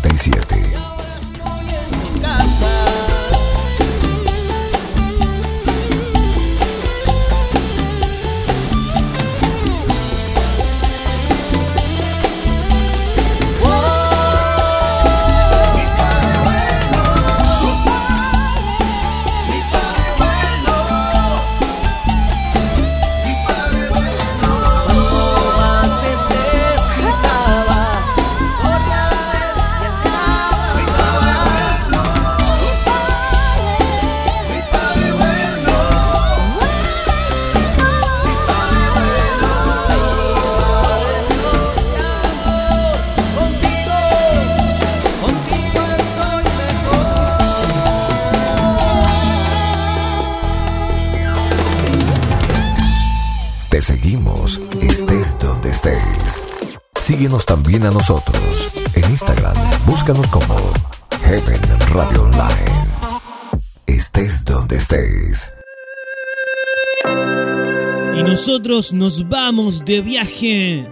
a nosotros. En Instagram, búscanos como Heaven Radio Online. Estés donde estés. Y nosotros nos vamos de viaje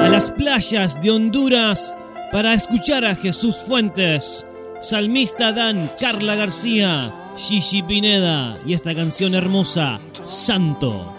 a las playas de Honduras para escuchar a Jesús Fuentes, Salmista Dan, Carla García, Gigi Pineda y esta canción hermosa, Santo.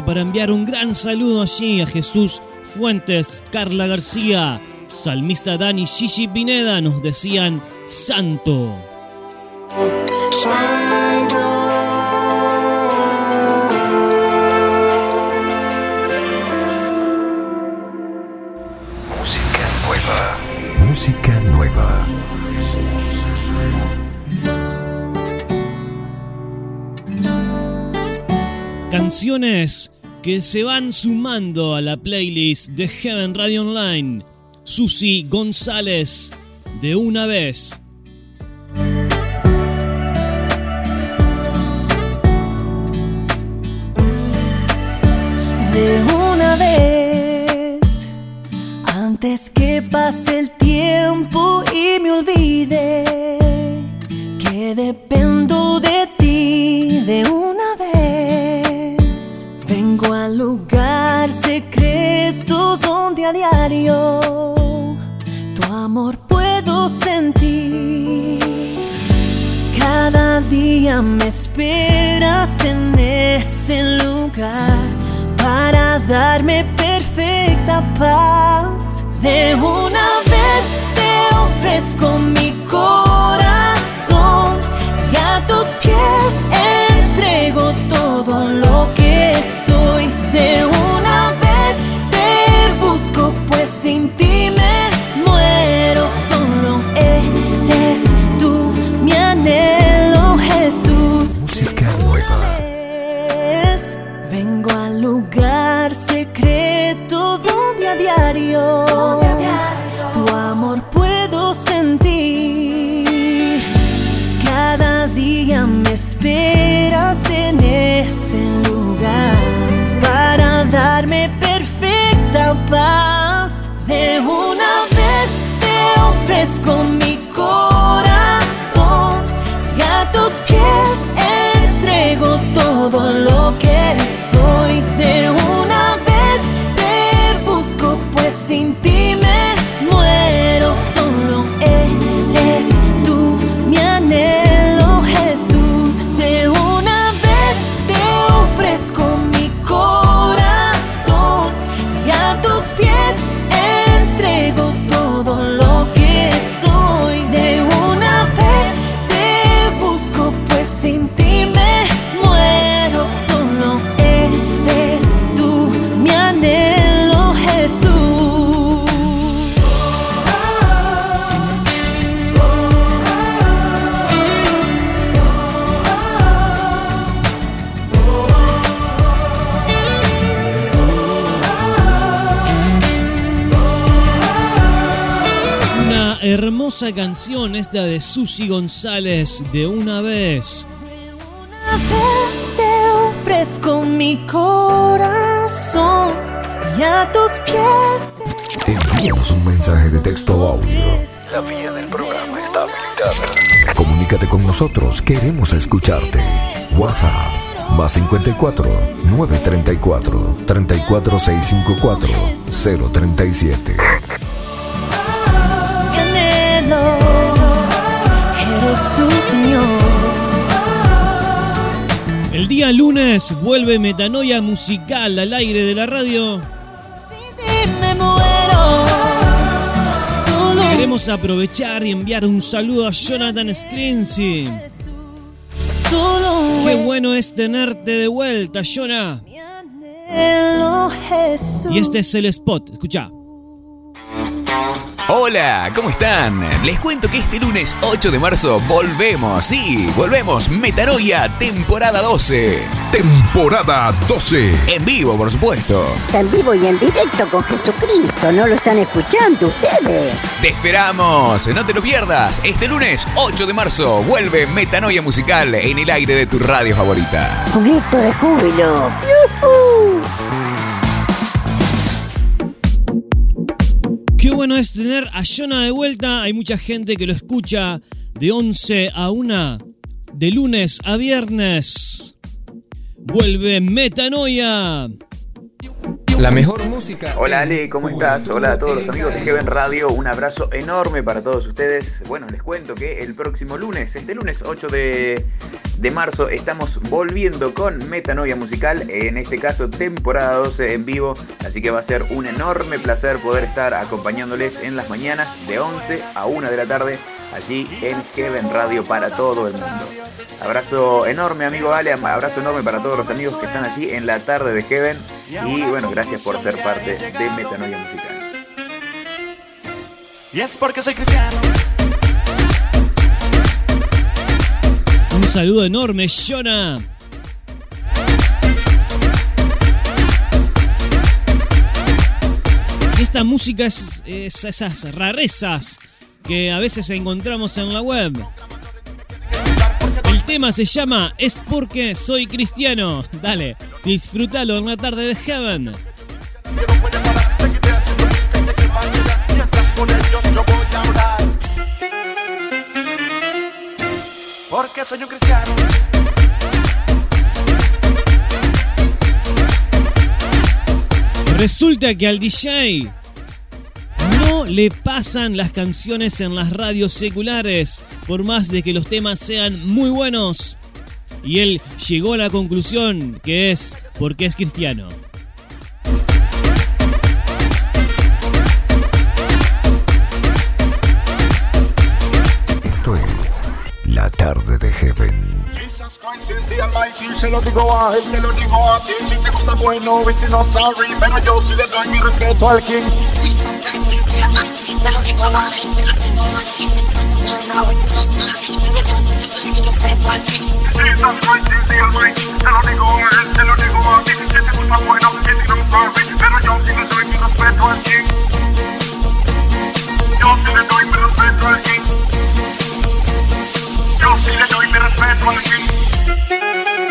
para enviar un gran saludo allí a Jesús Fuentes, Carla García, Salmista Dani Gigi Pineda nos decían Santo. que se van sumando a la playlist de Heaven Radio Online. Susi González, de una vez. De Susi González de una vez. Una vez te ofrezco mi corazón y a tus pies. Envíanos un mensaje de texto o audio. La vía del programa está habilitada. Comunícate con nosotros, queremos escucharte. WhatsApp más 54 934 34654 037. El día lunes vuelve Metanoia Musical al aire de la radio. Queremos aprovechar y enviar un saludo a Jonathan Strinzi. Qué bueno es tenerte de vuelta, Jonah. Y este es el spot, escucha. Hola, ¿cómo están? Les cuento que este lunes 8 de marzo volvemos, sí, volvemos Metanoia temporada 12. Temporada 12. En vivo, por supuesto. En vivo y en directo con Jesucristo. ¿No lo están escuchando ustedes? Te esperamos, no te lo pierdas. Este lunes 8 de marzo vuelve Metanoia Musical en el aire de tu radio favorita. Un grito de júbilo. ¡Yujú! Bueno es tener a Jonah de vuelta. Hay mucha gente que lo escucha de 11 a 1, de lunes a viernes. Vuelve Metanoia. La mejor música. Hola Ale, ¿cómo estás? Hola a todos los amigos de Heaven Radio, un abrazo enorme para todos ustedes. Bueno, les cuento que el próximo lunes, este lunes 8 de, de marzo, estamos volviendo con Metanoia Musical, en este caso temporada 12 en vivo, así que va a ser un enorme placer poder estar acompañándoles en las mañanas de 11 a 1 de la tarde allí en Heaven Radio para todo el mundo. Abrazo enorme amigo Ale, abrazo enorme para todos los amigos que están allí en la tarde de Heaven y bueno, gracias por ser parte de Metanoia Musical. Y es porque soy cristiano. Un saludo enorme, Jonah. Esta música es, es esas rarezas que a veces encontramos en la web. El tema se llama Es porque soy cristiano. Dale, disfrútalo en la tarde de Heaven. Porque soy un cristiano. Resulta que al DJ le pasan las canciones en las radios seculares, por más de que los temas sean muy buenos. Y él llegó a la conclusión que es porque es cristiano. Esto es La tarde de Heaven. Jesus Christ is the Almighty, se lo digo a él, me lo digo a ti, si te gusta bueno, y si no, sorry, pero yo sí le doy mi respeto al King.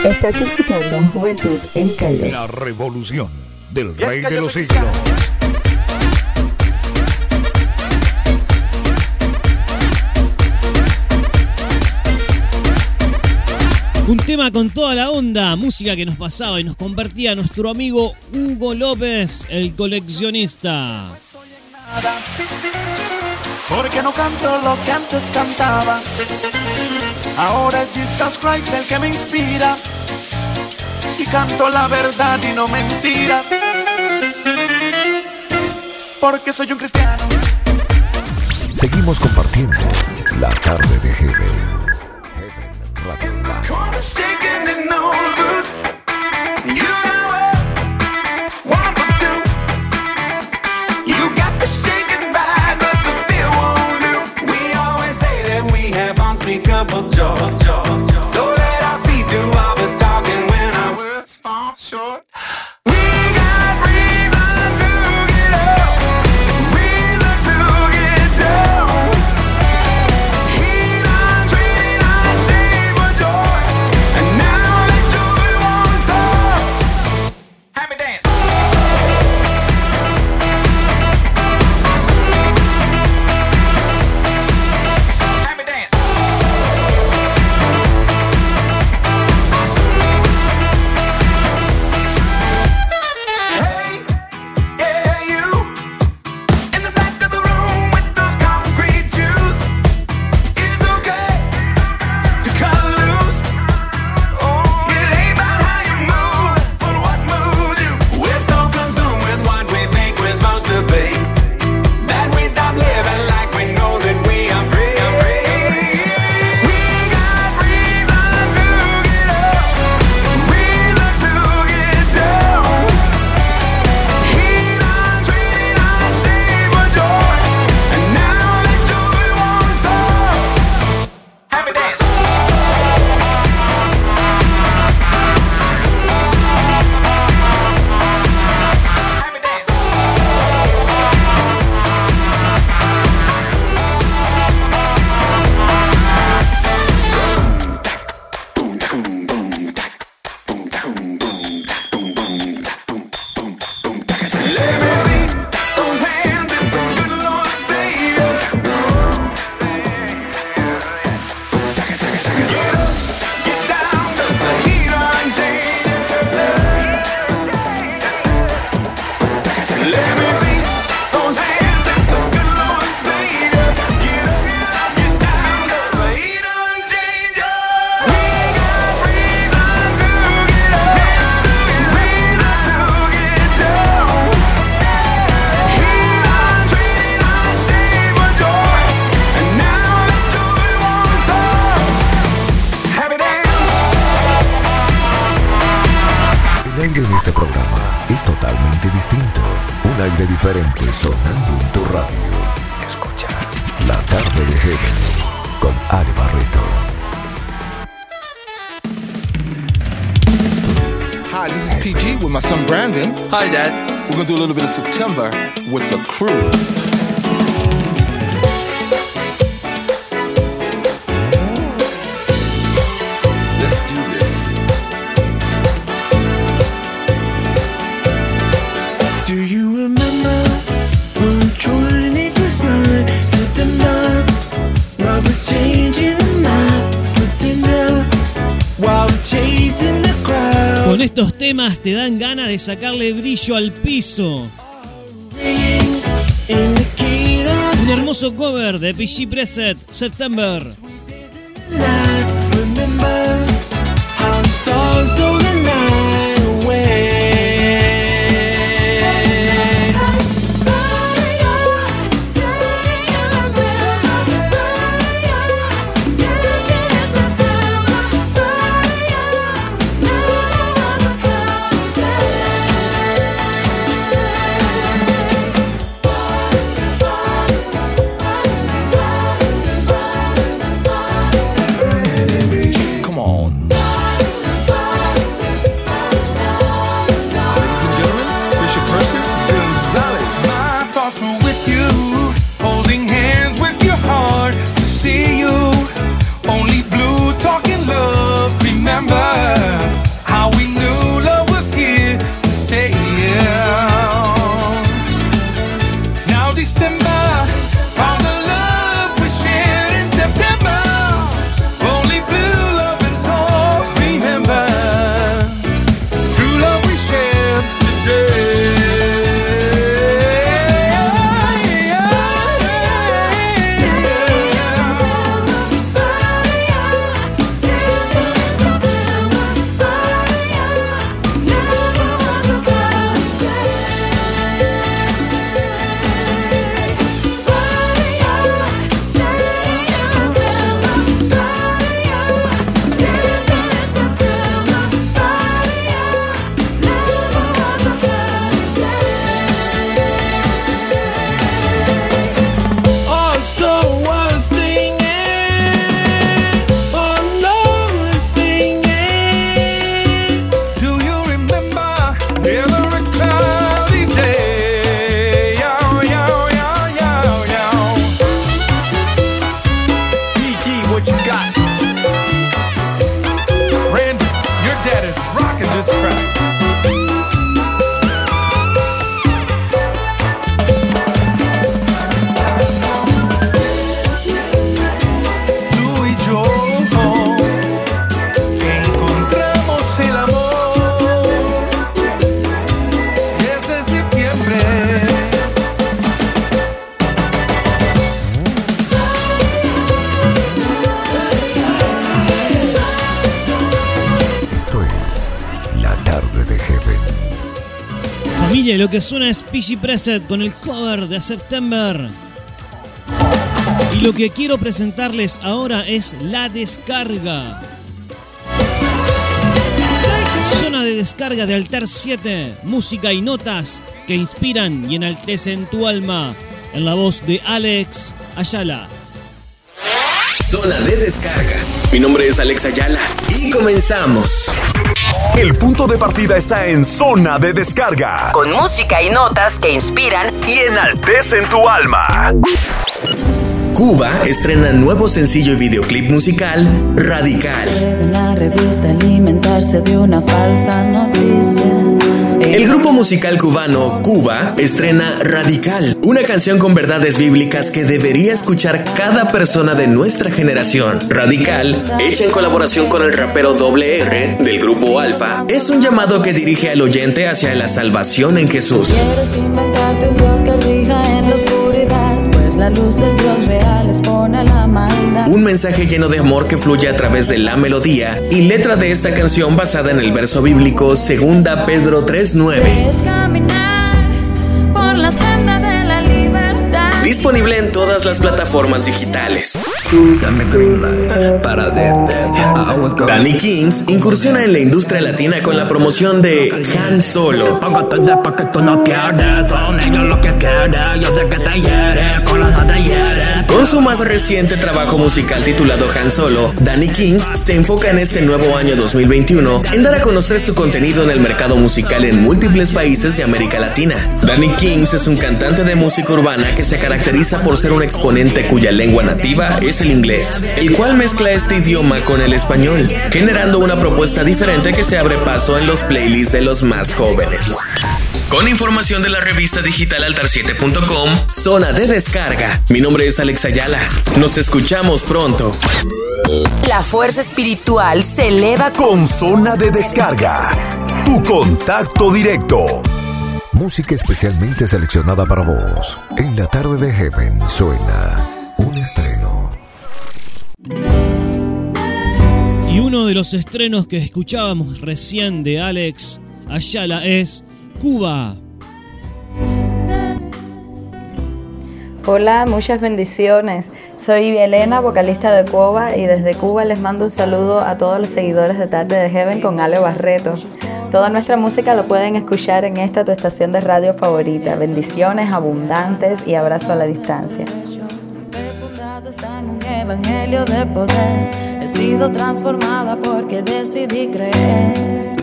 Estás escuchando Juventud en Calles. La revolución del rey de los siglos. Un tema con toda la onda, música que nos pasaba y nos compartía nuestro amigo Hugo López, el coleccionista. Porque no canto lo que antes cantaba. Ahora es Jesus Christ el que me inspira. Y canto la verdad y no mentiras. Porque soy un cristiano. Seguimos compartiendo la tarde de Hegel. Karma's taking been subtle. Sacarle brillo al piso. Un hermoso cover de PG Preset, September. Que suena es PG Preset con el cover de September. Y lo que quiero presentarles ahora es la descarga. Zona de descarga de Altar 7, música y notas que inspiran y enaltecen tu alma. En la voz de Alex Ayala. Zona de descarga. Mi nombre es Alex Ayala y comenzamos. El punto de partida está en zona de descarga. Con música y notas que inspiran Y enaltecen tu alma. Cuba estrena nuevo sencillo y videoclip musical Radical. La revista alimentarse de una falsa noticia. El grupo musical cubano Cuba estrena Radical, una canción con verdades bíblicas que debería escuchar cada persona de nuestra generación. Radical, hecha en colaboración con el rapero Doble R del grupo Alfa, es un llamado que dirige al oyente hacia la salvación en Jesús. Quieres inventarte un Dios que rija en la oscuridad, pues la luz del Dios real maldad. Un mensaje lleno de amor que fluye a través de la melodía y letra de esta canción basada en el verso bíblico Segunda Pedro 3:9. Disponible en todas las plataformas digitales. Danny Kings incursiona en la industria latina con la promoción de Han Solo. Con su más reciente trabajo musical titulado Han Solo, Danny Kings se enfoca en este nuevo año 2021 en dar a conocer su contenido en el mercado musical en múltiples países de América Latina. Danny Kings es un cantante de música urbana que se caracteriza por ser un exponente cuya lengua nativa es el inglés, el cual mezcla este idioma con el español, generando una propuesta diferente que se abre paso en los playlists de los más jóvenes. Con información de la revista digital altar7.com, zona de descarga. Mi nombre es Alex Ayala. Nos escuchamos pronto. La fuerza espiritual se eleva Con zona de descarga. tu contacto directo. Música especialmente seleccionada para vos. En la tarde de Heaven suena un estreno. Y uno de los estrenos que escuchábamos recién de Alex Ayala es Cuba. Hola, muchas bendiciones. Soy Elena, vocalista de Cuba, y desde Cuba les mando un saludo a todos los seguidores de Tarde de Heaven con Ale Barreto. Toda nuestra música lo pueden escuchar en esta tu estación de radio favorita. Bendiciones abundantes y abrazo a la distancia. un evangelio de poder. He sido transformada porque decidí creer.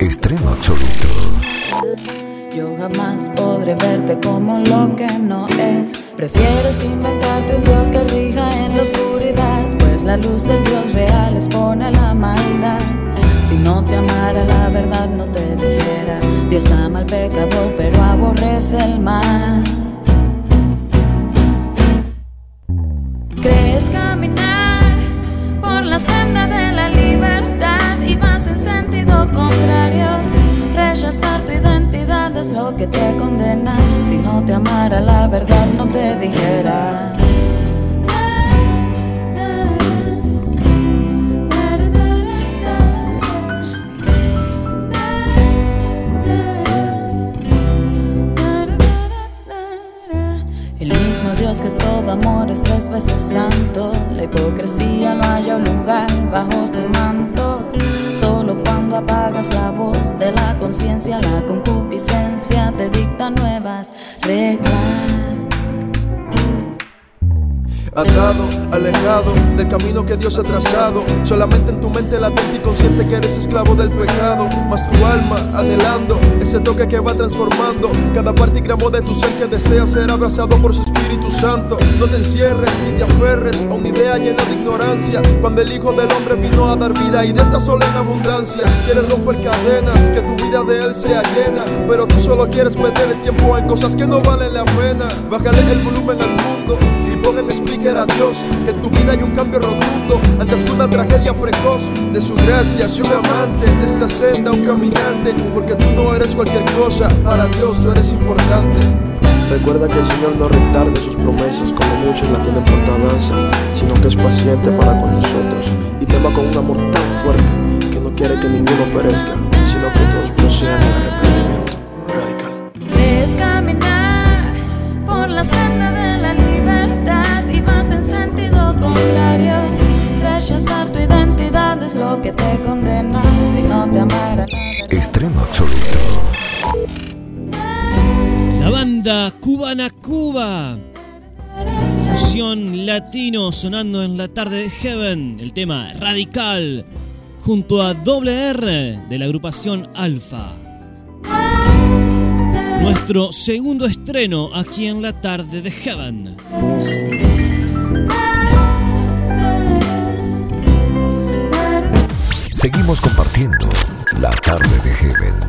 Extremo absoluto. Yo jamás podré verte como lo que no es. Prefieres inventarte un Dios que rija en la oscuridad, pues la luz del Dios real expone la maldad. Si no te amara la verdad no te dijera, Dios ama al pecador pero aborrece el mal. Crees caminar por la senda de la libertad y vas en sentido contrario. Rechazar tu identidad es lo que te condena. Si no te amara la verdad no te dijera. El mismo Dios que es todo amor es tres veces santo. La hipocresía no haya lugar bajo su manto. Cuando apagas la voz de la conciencia, la concupiscencia te dicta nuevas reglas. Atado, alejado del camino que Dios ha trazado. Solamente en tu mente latente y consciente que eres esclavo del pecado. Mas tu alma anhelando ese toque que va transformando cada parte y gramo de tu ser que desea ser abrazado por su Espíritu Santo. No te encierres ni te aferres a una idea llena de ignorancia. Cuando el Hijo del Hombre vino a dar vida y de esta sola en abundancia, quieres romper cadenas, que tu vida de Él sea llena. Pero tú solo quieres perder el tiempo en cosas que no valen la pena. Bájale el volumen al mundo y pon en speaker a Dios que en tu vida hay un cambio rotundo antes que una tragedia precoz de su gracia. Si un amante de esta senda un caminante porque tú no eres cualquier cosa para Dios tú eres importante. Recuerda que el Señor no retarde sus promesas como muchos la tienen por tardanza, sino que es paciente para con nosotros y te ama con un amor tan fuerte que no quiere que ninguno perezca, sonando en la tarde de Heaven. El tema Radical. Junto a Doble R de la agrupación Alfa. Nuestro segundo estreno aquí en la tarde de Heaven. Seguimos compartiendo la tarde de Heaven.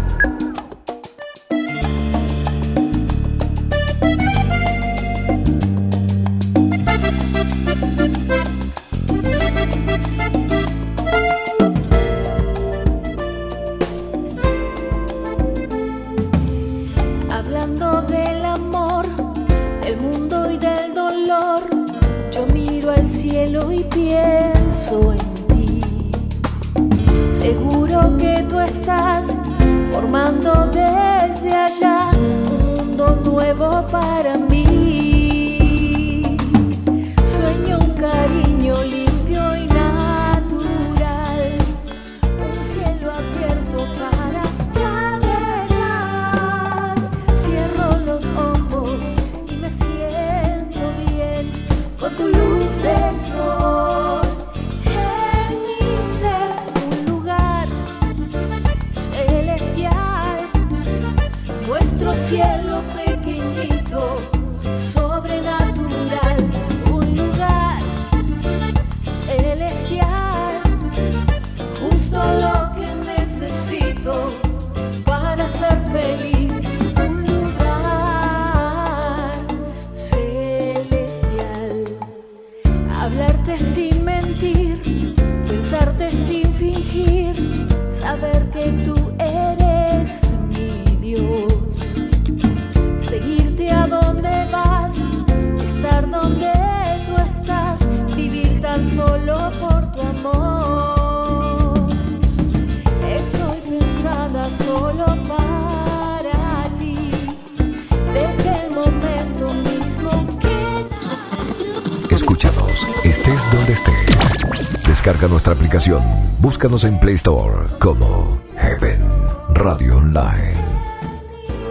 Búscanos en Play Store como Heaven Radio Online.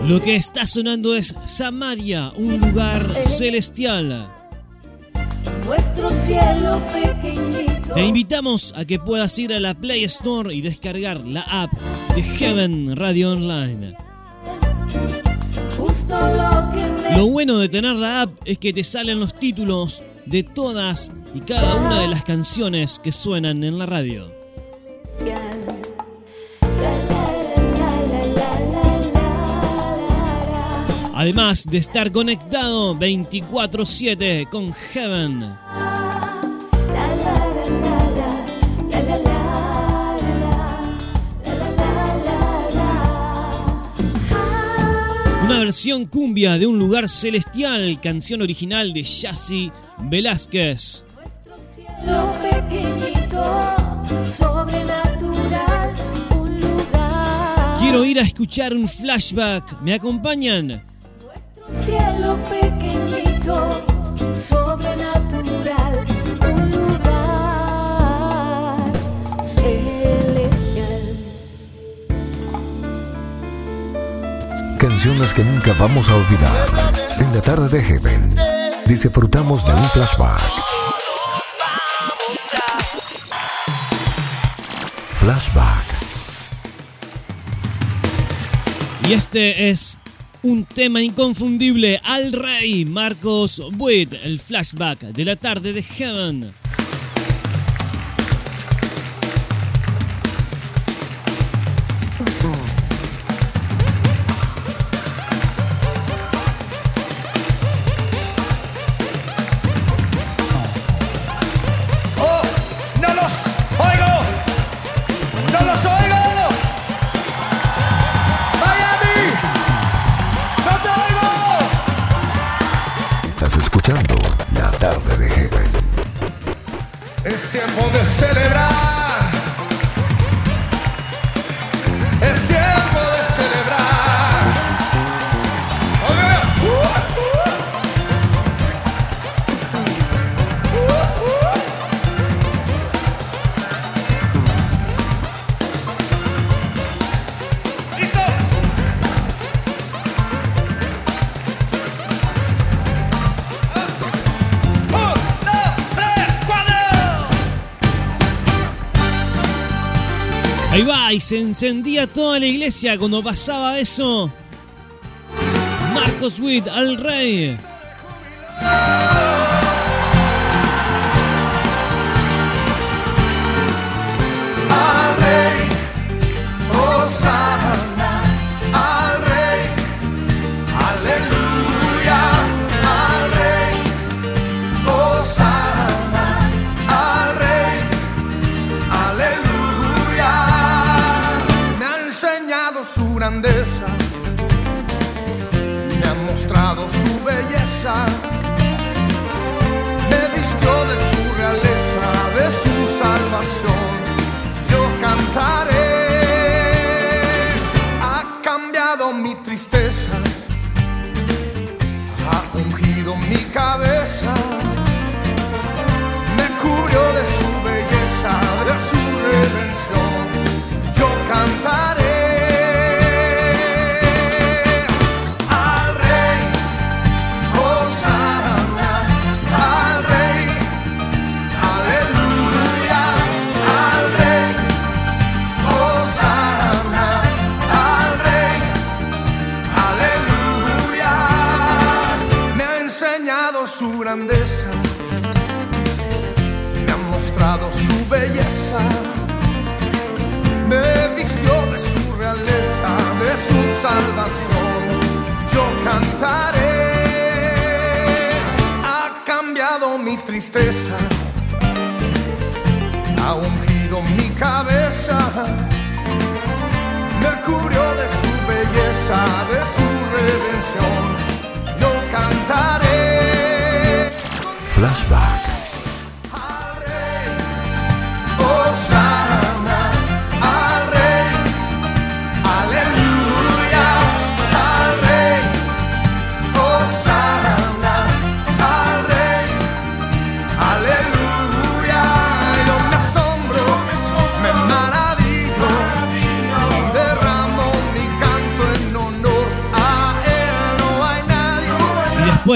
Lo que está sonando es Samaria, un lugar celestial. Nuestro cielo pequeñito. Te invitamos a que puedas ir a la Play Store y descargar la app de Heaven Radio Online. Justo lo que me Lo bueno de tener la app es que te salen los títulos de todas y cada una de las canciones que suenan en la radio. Además de estar conectado 24/7 con Heaven. Una versión cumbia de un lugar celestial, canción original de Yassi Velázquez. Lo pequeñito, sobrenatural, un lugar. Quiero ir a escuchar un flashback. ¿Me acompañan? Cielo pequeñito, sobrenatural, un lugar celestial. Canciones que nunca vamos a olvidar. En la tarde de Heaven, disfrutamos de un flashback. Flashback. Y este es un tema inconfundible al rey Marcos Witt, el flashback de la tarde de Heaven. Se encendía toda la iglesia cuando pasaba eso. Marcos Witt al rey.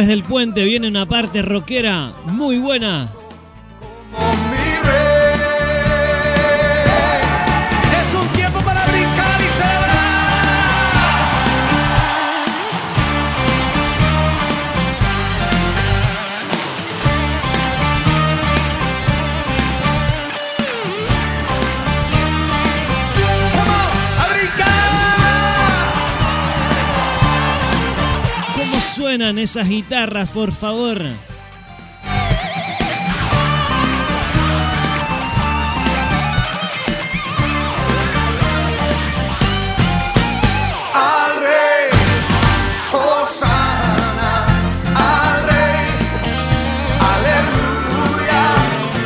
Después del puente viene una parte rockera muy buena. Suenan esas guitarras, por favor? Al rey, al rey, aleluya,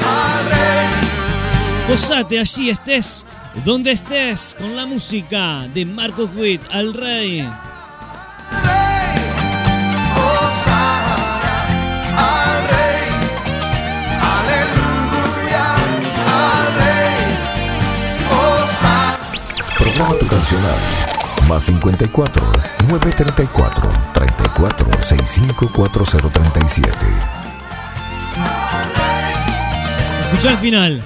al rey. Gozate allí estés, donde estés, con la música de Marco Witt al rey. Cancional. Más 54 934 34 65 4037. Escucha el final.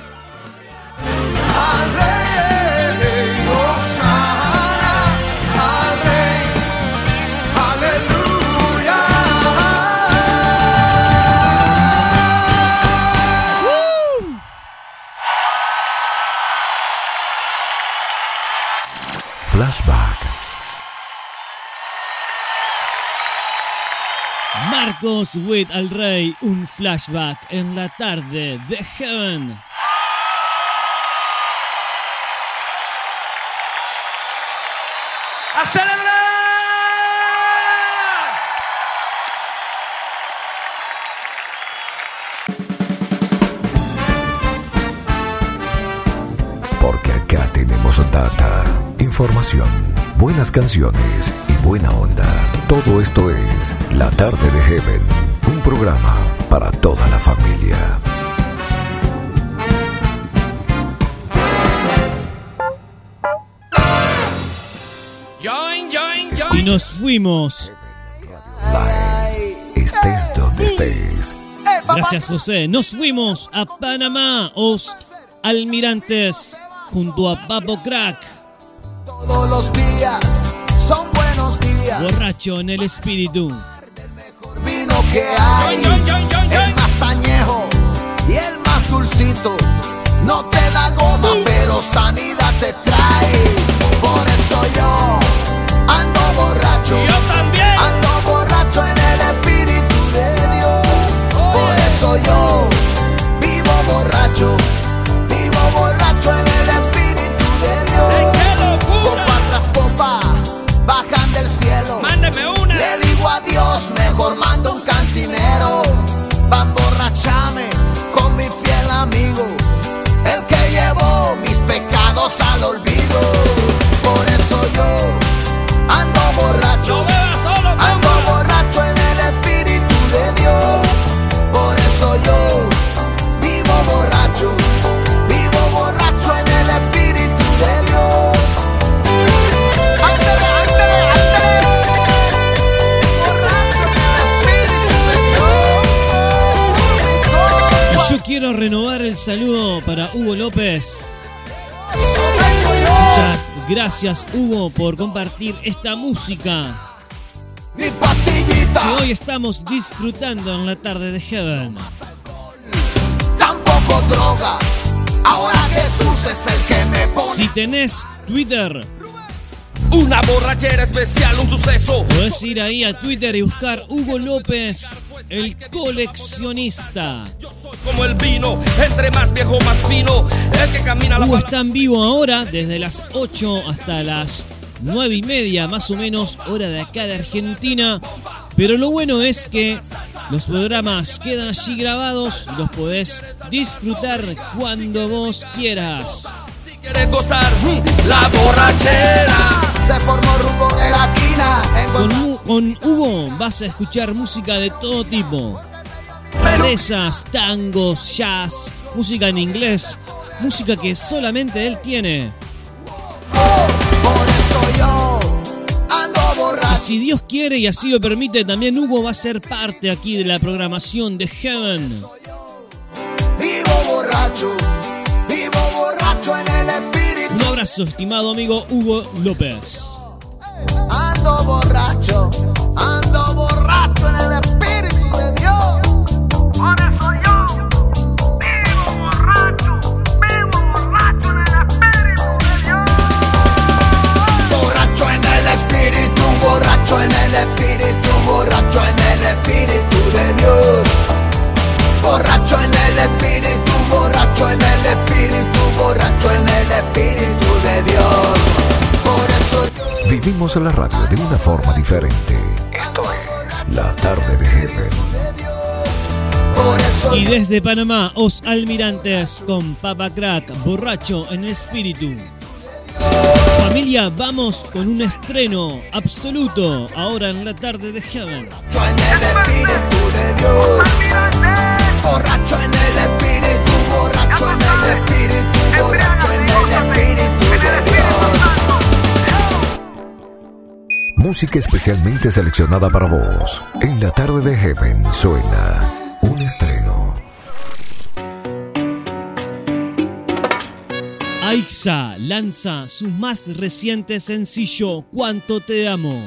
Flashback. Marcos Witt al rey, un flashback en la tarde de Heaven. ¡A celebrar! Información, buenas canciones y buena onda. Todo esto es La Tarde de Heaven, un programa para toda la familia. Join, join, Y nos fuimos. Estés donde estés. Gracias José. Nos fuimos a Panamá, os almirantes, junto a Papo Crack, Todos los días son buenos días. borracho en el espíritu. Vino que hay, el más añejo y el más dulcito. No te da goma, pero sanidad te trae. Por eso yo ando borracho. Yo gracias Hugo por compartir esta música que hoy estamos disfrutando en la tarde de Heaven. Tampoco droga. Ahora Jesús es el que me pone. Si tenés Twitter, Una borrachera especial, un suceso. podés ir ahí a Twitter y buscar Hugo López, el coleccionista. Como el vino, entre más viejo, más fino. El que camina la Hugo está en vivo ahora desde las 8 hasta las 9 y media, más o menos, hora de acá de Argentina. Pero lo bueno es que los programas quedan allí grabados y los podés disfrutar cuando vos quieras. Quieres gozar mm, la borrachera. Se formó rumbo en la esquina. Con, Hu- con Hugo vas a escuchar música de todo tipo. Rarezas, tangos, jazz, música en inglés, música que solamente él tiene. Por eso yo ando borracho. si Dios quiere y así lo permite, también Hugo va a ser parte aquí de la programación de Heaven. Vivo borracho, abrazo, estimado amigo Hugo López. Ando borracho, ando borracho en el espíritu de Dios. Por eso yo vivo borracho, vivo borracho en el espíritu de Dios. Borracho en el espíritu, borracho en el espíritu, borracho en el espíritu de Dios. Borracho en el espíritu, borracho en el espíritu, Vivimos la radio de una forma diferente. Esto es La Tarde de Heaven. Y desde Panamá, Os Almirantes con Papa Crack, borracho en el espíritu. Familia, vamos con un estreno absoluto ahora en la tarde de Heaven. borracho en el espíritu de Dios. Borracho en el espíritu, borracho en el espíritu, Música especialmente seleccionada para vos. En la tarde de Heaven suena un estreno. Aixa lanza su más reciente sencillo, Cuánto te amo.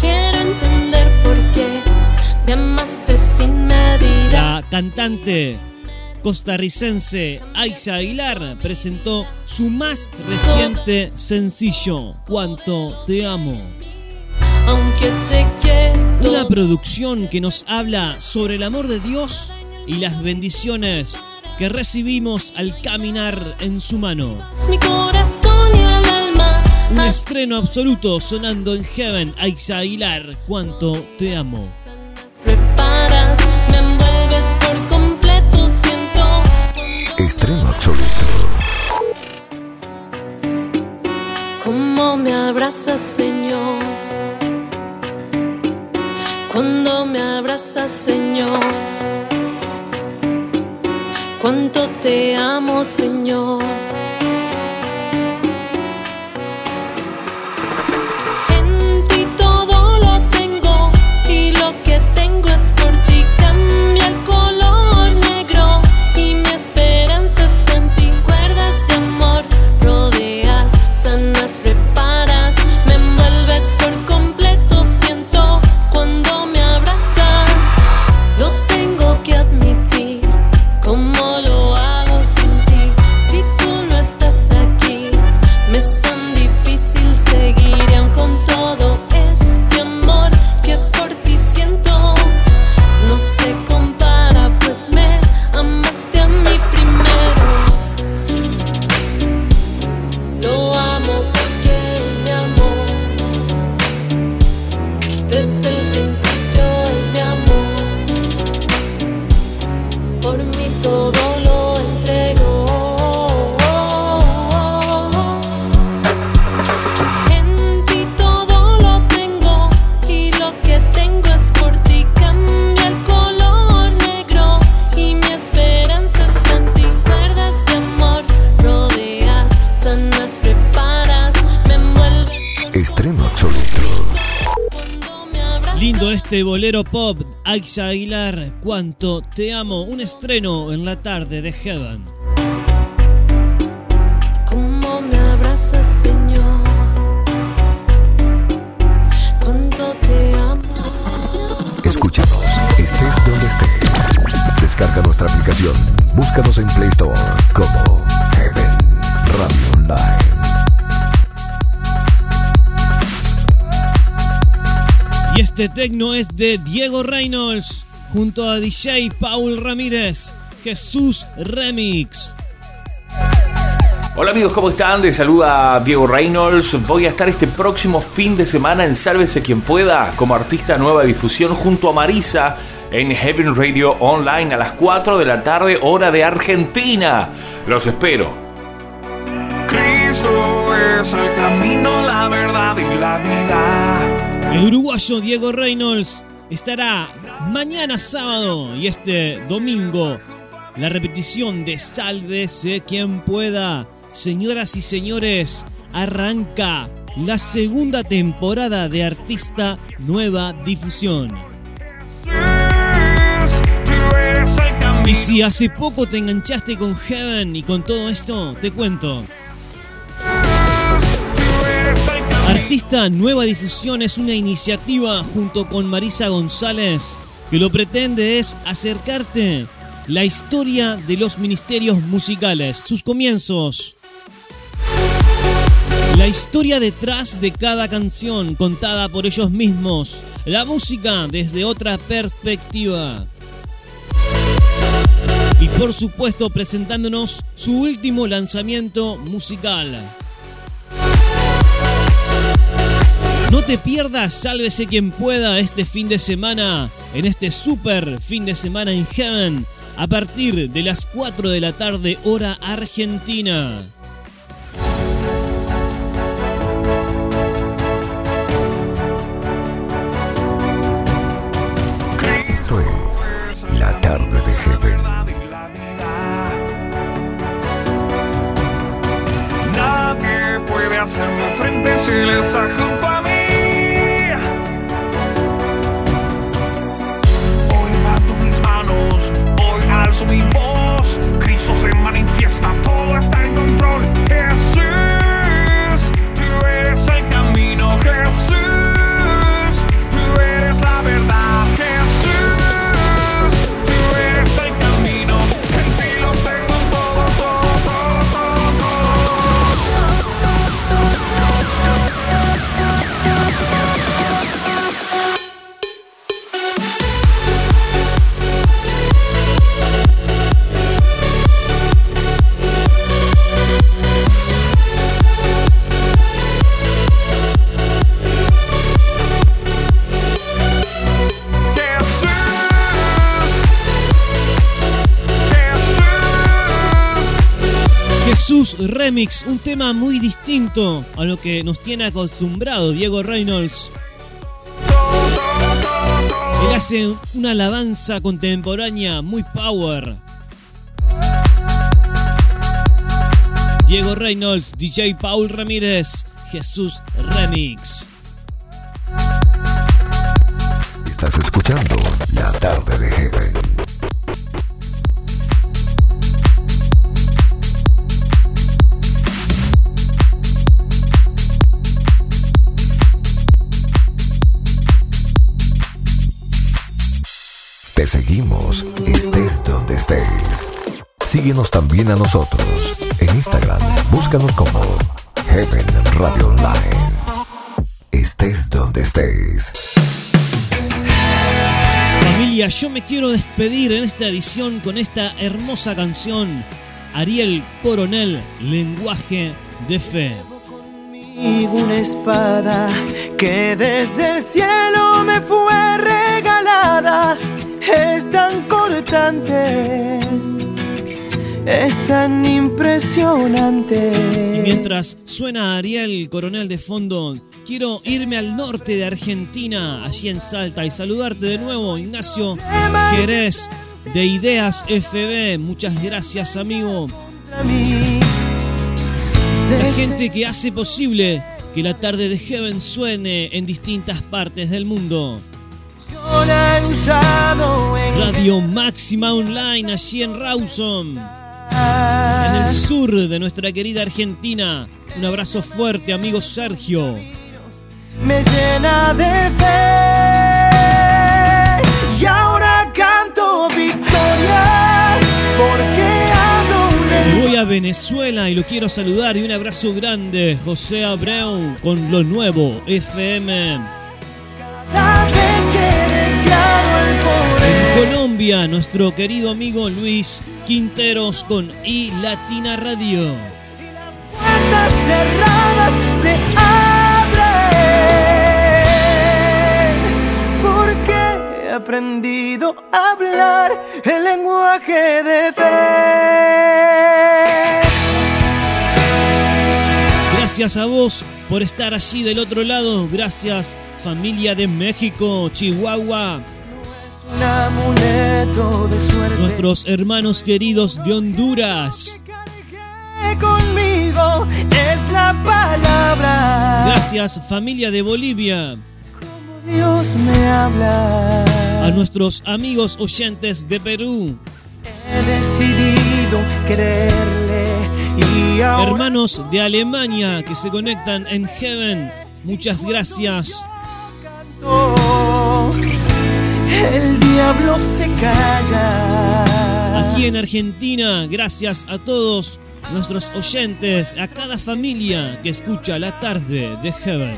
Quiero entender por qué me amaste sin medida. La cantante costarricense Aixa Aguilar presentó su más reciente sencillo, Cuánto te amo. Aunque sé que Una producción que nos habla sobre el amor de Dios y las bendiciones que recibimos al caminar en su mano. mi corazón y el alma. Un estreno absoluto sonando en Heaven, Aixa Aguilar, Cuánto te amo. Cómo me abrazas, Señor. Cuando me abrazas, Señor. Cuánto te amo, Señor. Este bolero pop, Aixa Aguilar, Cuánto te amo, un estreno en la tarde de Heaven. Cómo me abrazas, Señor. Cuánto te amo. Escúchanos, estés donde estés. Descarga nuestra aplicación. Búscanos en Play Store como este tecno es de Diego Reynolds junto a DJ Paul Ramírez, Jesús Remix. Hola amigos, ¿cómo están? Les saluda Diego Reynolds. Voy a estar este próximo fin de semana en Sálvese quien pueda como artista nueva difusión junto a Marisa en Heaven Radio Online a las 4 de la tarde hora de Argentina. Los espero. Cristo es el camino, la verdad y la vida. El uruguayo Diego Reynolds estará mañana sábado y este domingo la repetición de Sálvese quien pueda. Señoras y señores, arranca la segunda temporada de Artista Nueva Difusión. Y si hace poco te enganchaste con Heaven y con todo esto, te cuento. Artista Nueva Difusión es una iniciativa junto con Marisa González que lo pretende es acercarte la historia de los ministerios musicales, sus comienzos. La historia detrás de cada canción contada por ellos mismos, la música desde otra perspectiva. Y por supuesto presentándonos su último lanzamiento musical. No te pierdas, sálvese quien pueda este fin de semana, en este super fin de semana en Heaven, a partir de las 4 de la tarde hora argentina. Esto es La Tarde de Heaven. Nadie puede hacerme frente si está junto a mí. Voz. Cristo se manifiesta, todo está en control. Remix, un tema muy distinto a lo que nos tiene acostumbrado Diego Reynolds. Él hace una alabanza contemporánea muy power. Diego Reynolds, DJ Paul Ramírez, Jesús Remix. Estás escuchando La Tarde de Heaven. Te seguimos, estés donde estés. Síguenos también a nosotros en Instagram. Búscanos como Heaven Radio Online. Estés donde estés. Familia, yo me quiero despedir en esta edición con esta hermosa canción. Ariel Coronel, Lenguaje de Fe. Y una espada que desde el cielo me fue regalada. Es tan cortante, es tan impresionante. Y mientras suena Ariel Coronel de fondo, quiero irme al norte de Argentina, allí en Salta, y saludarte de nuevo, Ignacio Jerez de Ideas FB. Muchas gracias, amigo. La gente que hace posible que la tarde de Heaven suene en distintas partes del mundo. Radio Máxima Online, allí en Rawson, en el sur de nuestra querida Argentina. Un abrazo fuerte, amigo Sergio. me llena de fe. Y ahora canto victoria porque Voy a Venezuela y lo quiero saludar y un abrazo grande, José Abreu, con lo nuevo FM. Colombia, nuestro querido amigo Luis Quinteros con I Latina Radio. puertas cerradas se abren porque he aprendido a hablar el lenguaje de fe. Gracias a vos por estar allí del otro lado. Gracias familia de México, Chihuahua. Un amuleto de suerte Nuestros hermanos queridos de Honduras. conmigo es la palabra. Gracias familia de Bolivia. Dios me habla. A nuestros amigos oyentes de Perú. He decidido creerle y ahora Hermanos de Alemania que se conectan en Heaven. Muchas gracias. El diablo se calla. Aquí en Argentina, gracias a todos nuestros oyentes, a cada familia que escucha la tarde de Heaven.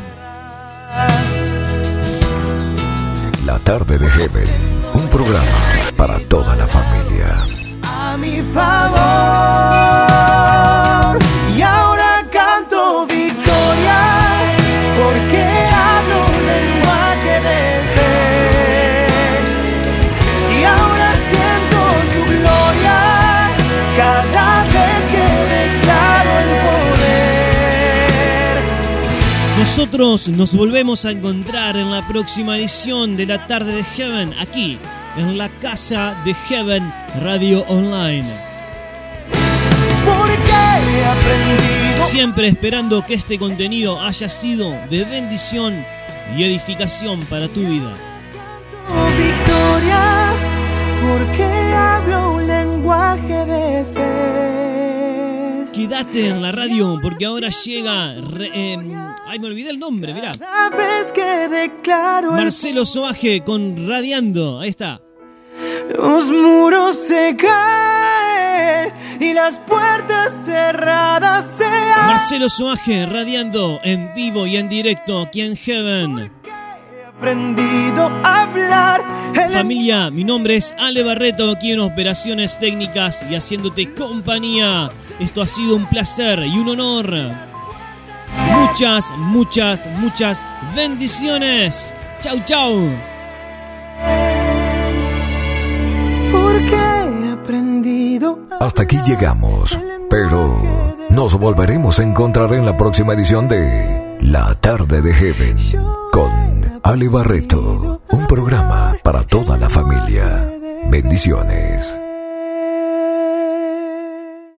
La tarde de Heaven, un programa para toda la familia. a mi favor. Nosotros nos volvemos a encontrar en la próxima edición de la tarde de Heaven, aquí, en la casa de Heaven Radio Online. Siempre esperando que este contenido haya sido de bendición y edificación para tu vida. victoria porque hablo un lenguaje de fe. Quédate en la radio porque ahora llega. re- em, ay, me olvidé el nombre, mirá. Marcelo Soaje con Radiando. Ahí está. Los muros se caen y las puertas cerradas se. Marcelo Soaje radiando en vivo y en directo aquí en Heaven. aprendido a hablar. Familia, mi nombre es Ale Barreto aquí en Operaciones Técnicas y haciéndote compañía. Esto ha sido un placer y un honor. Muchas, muchas, muchas bendiciones. Chau, chau. porque he aprendido a Hasta aquí llegamos, pero nos volveremos a encontrar en la próxima edición de La tarde de Heaven con Ali Barreto, un programa para toda la familia. Bendiciones.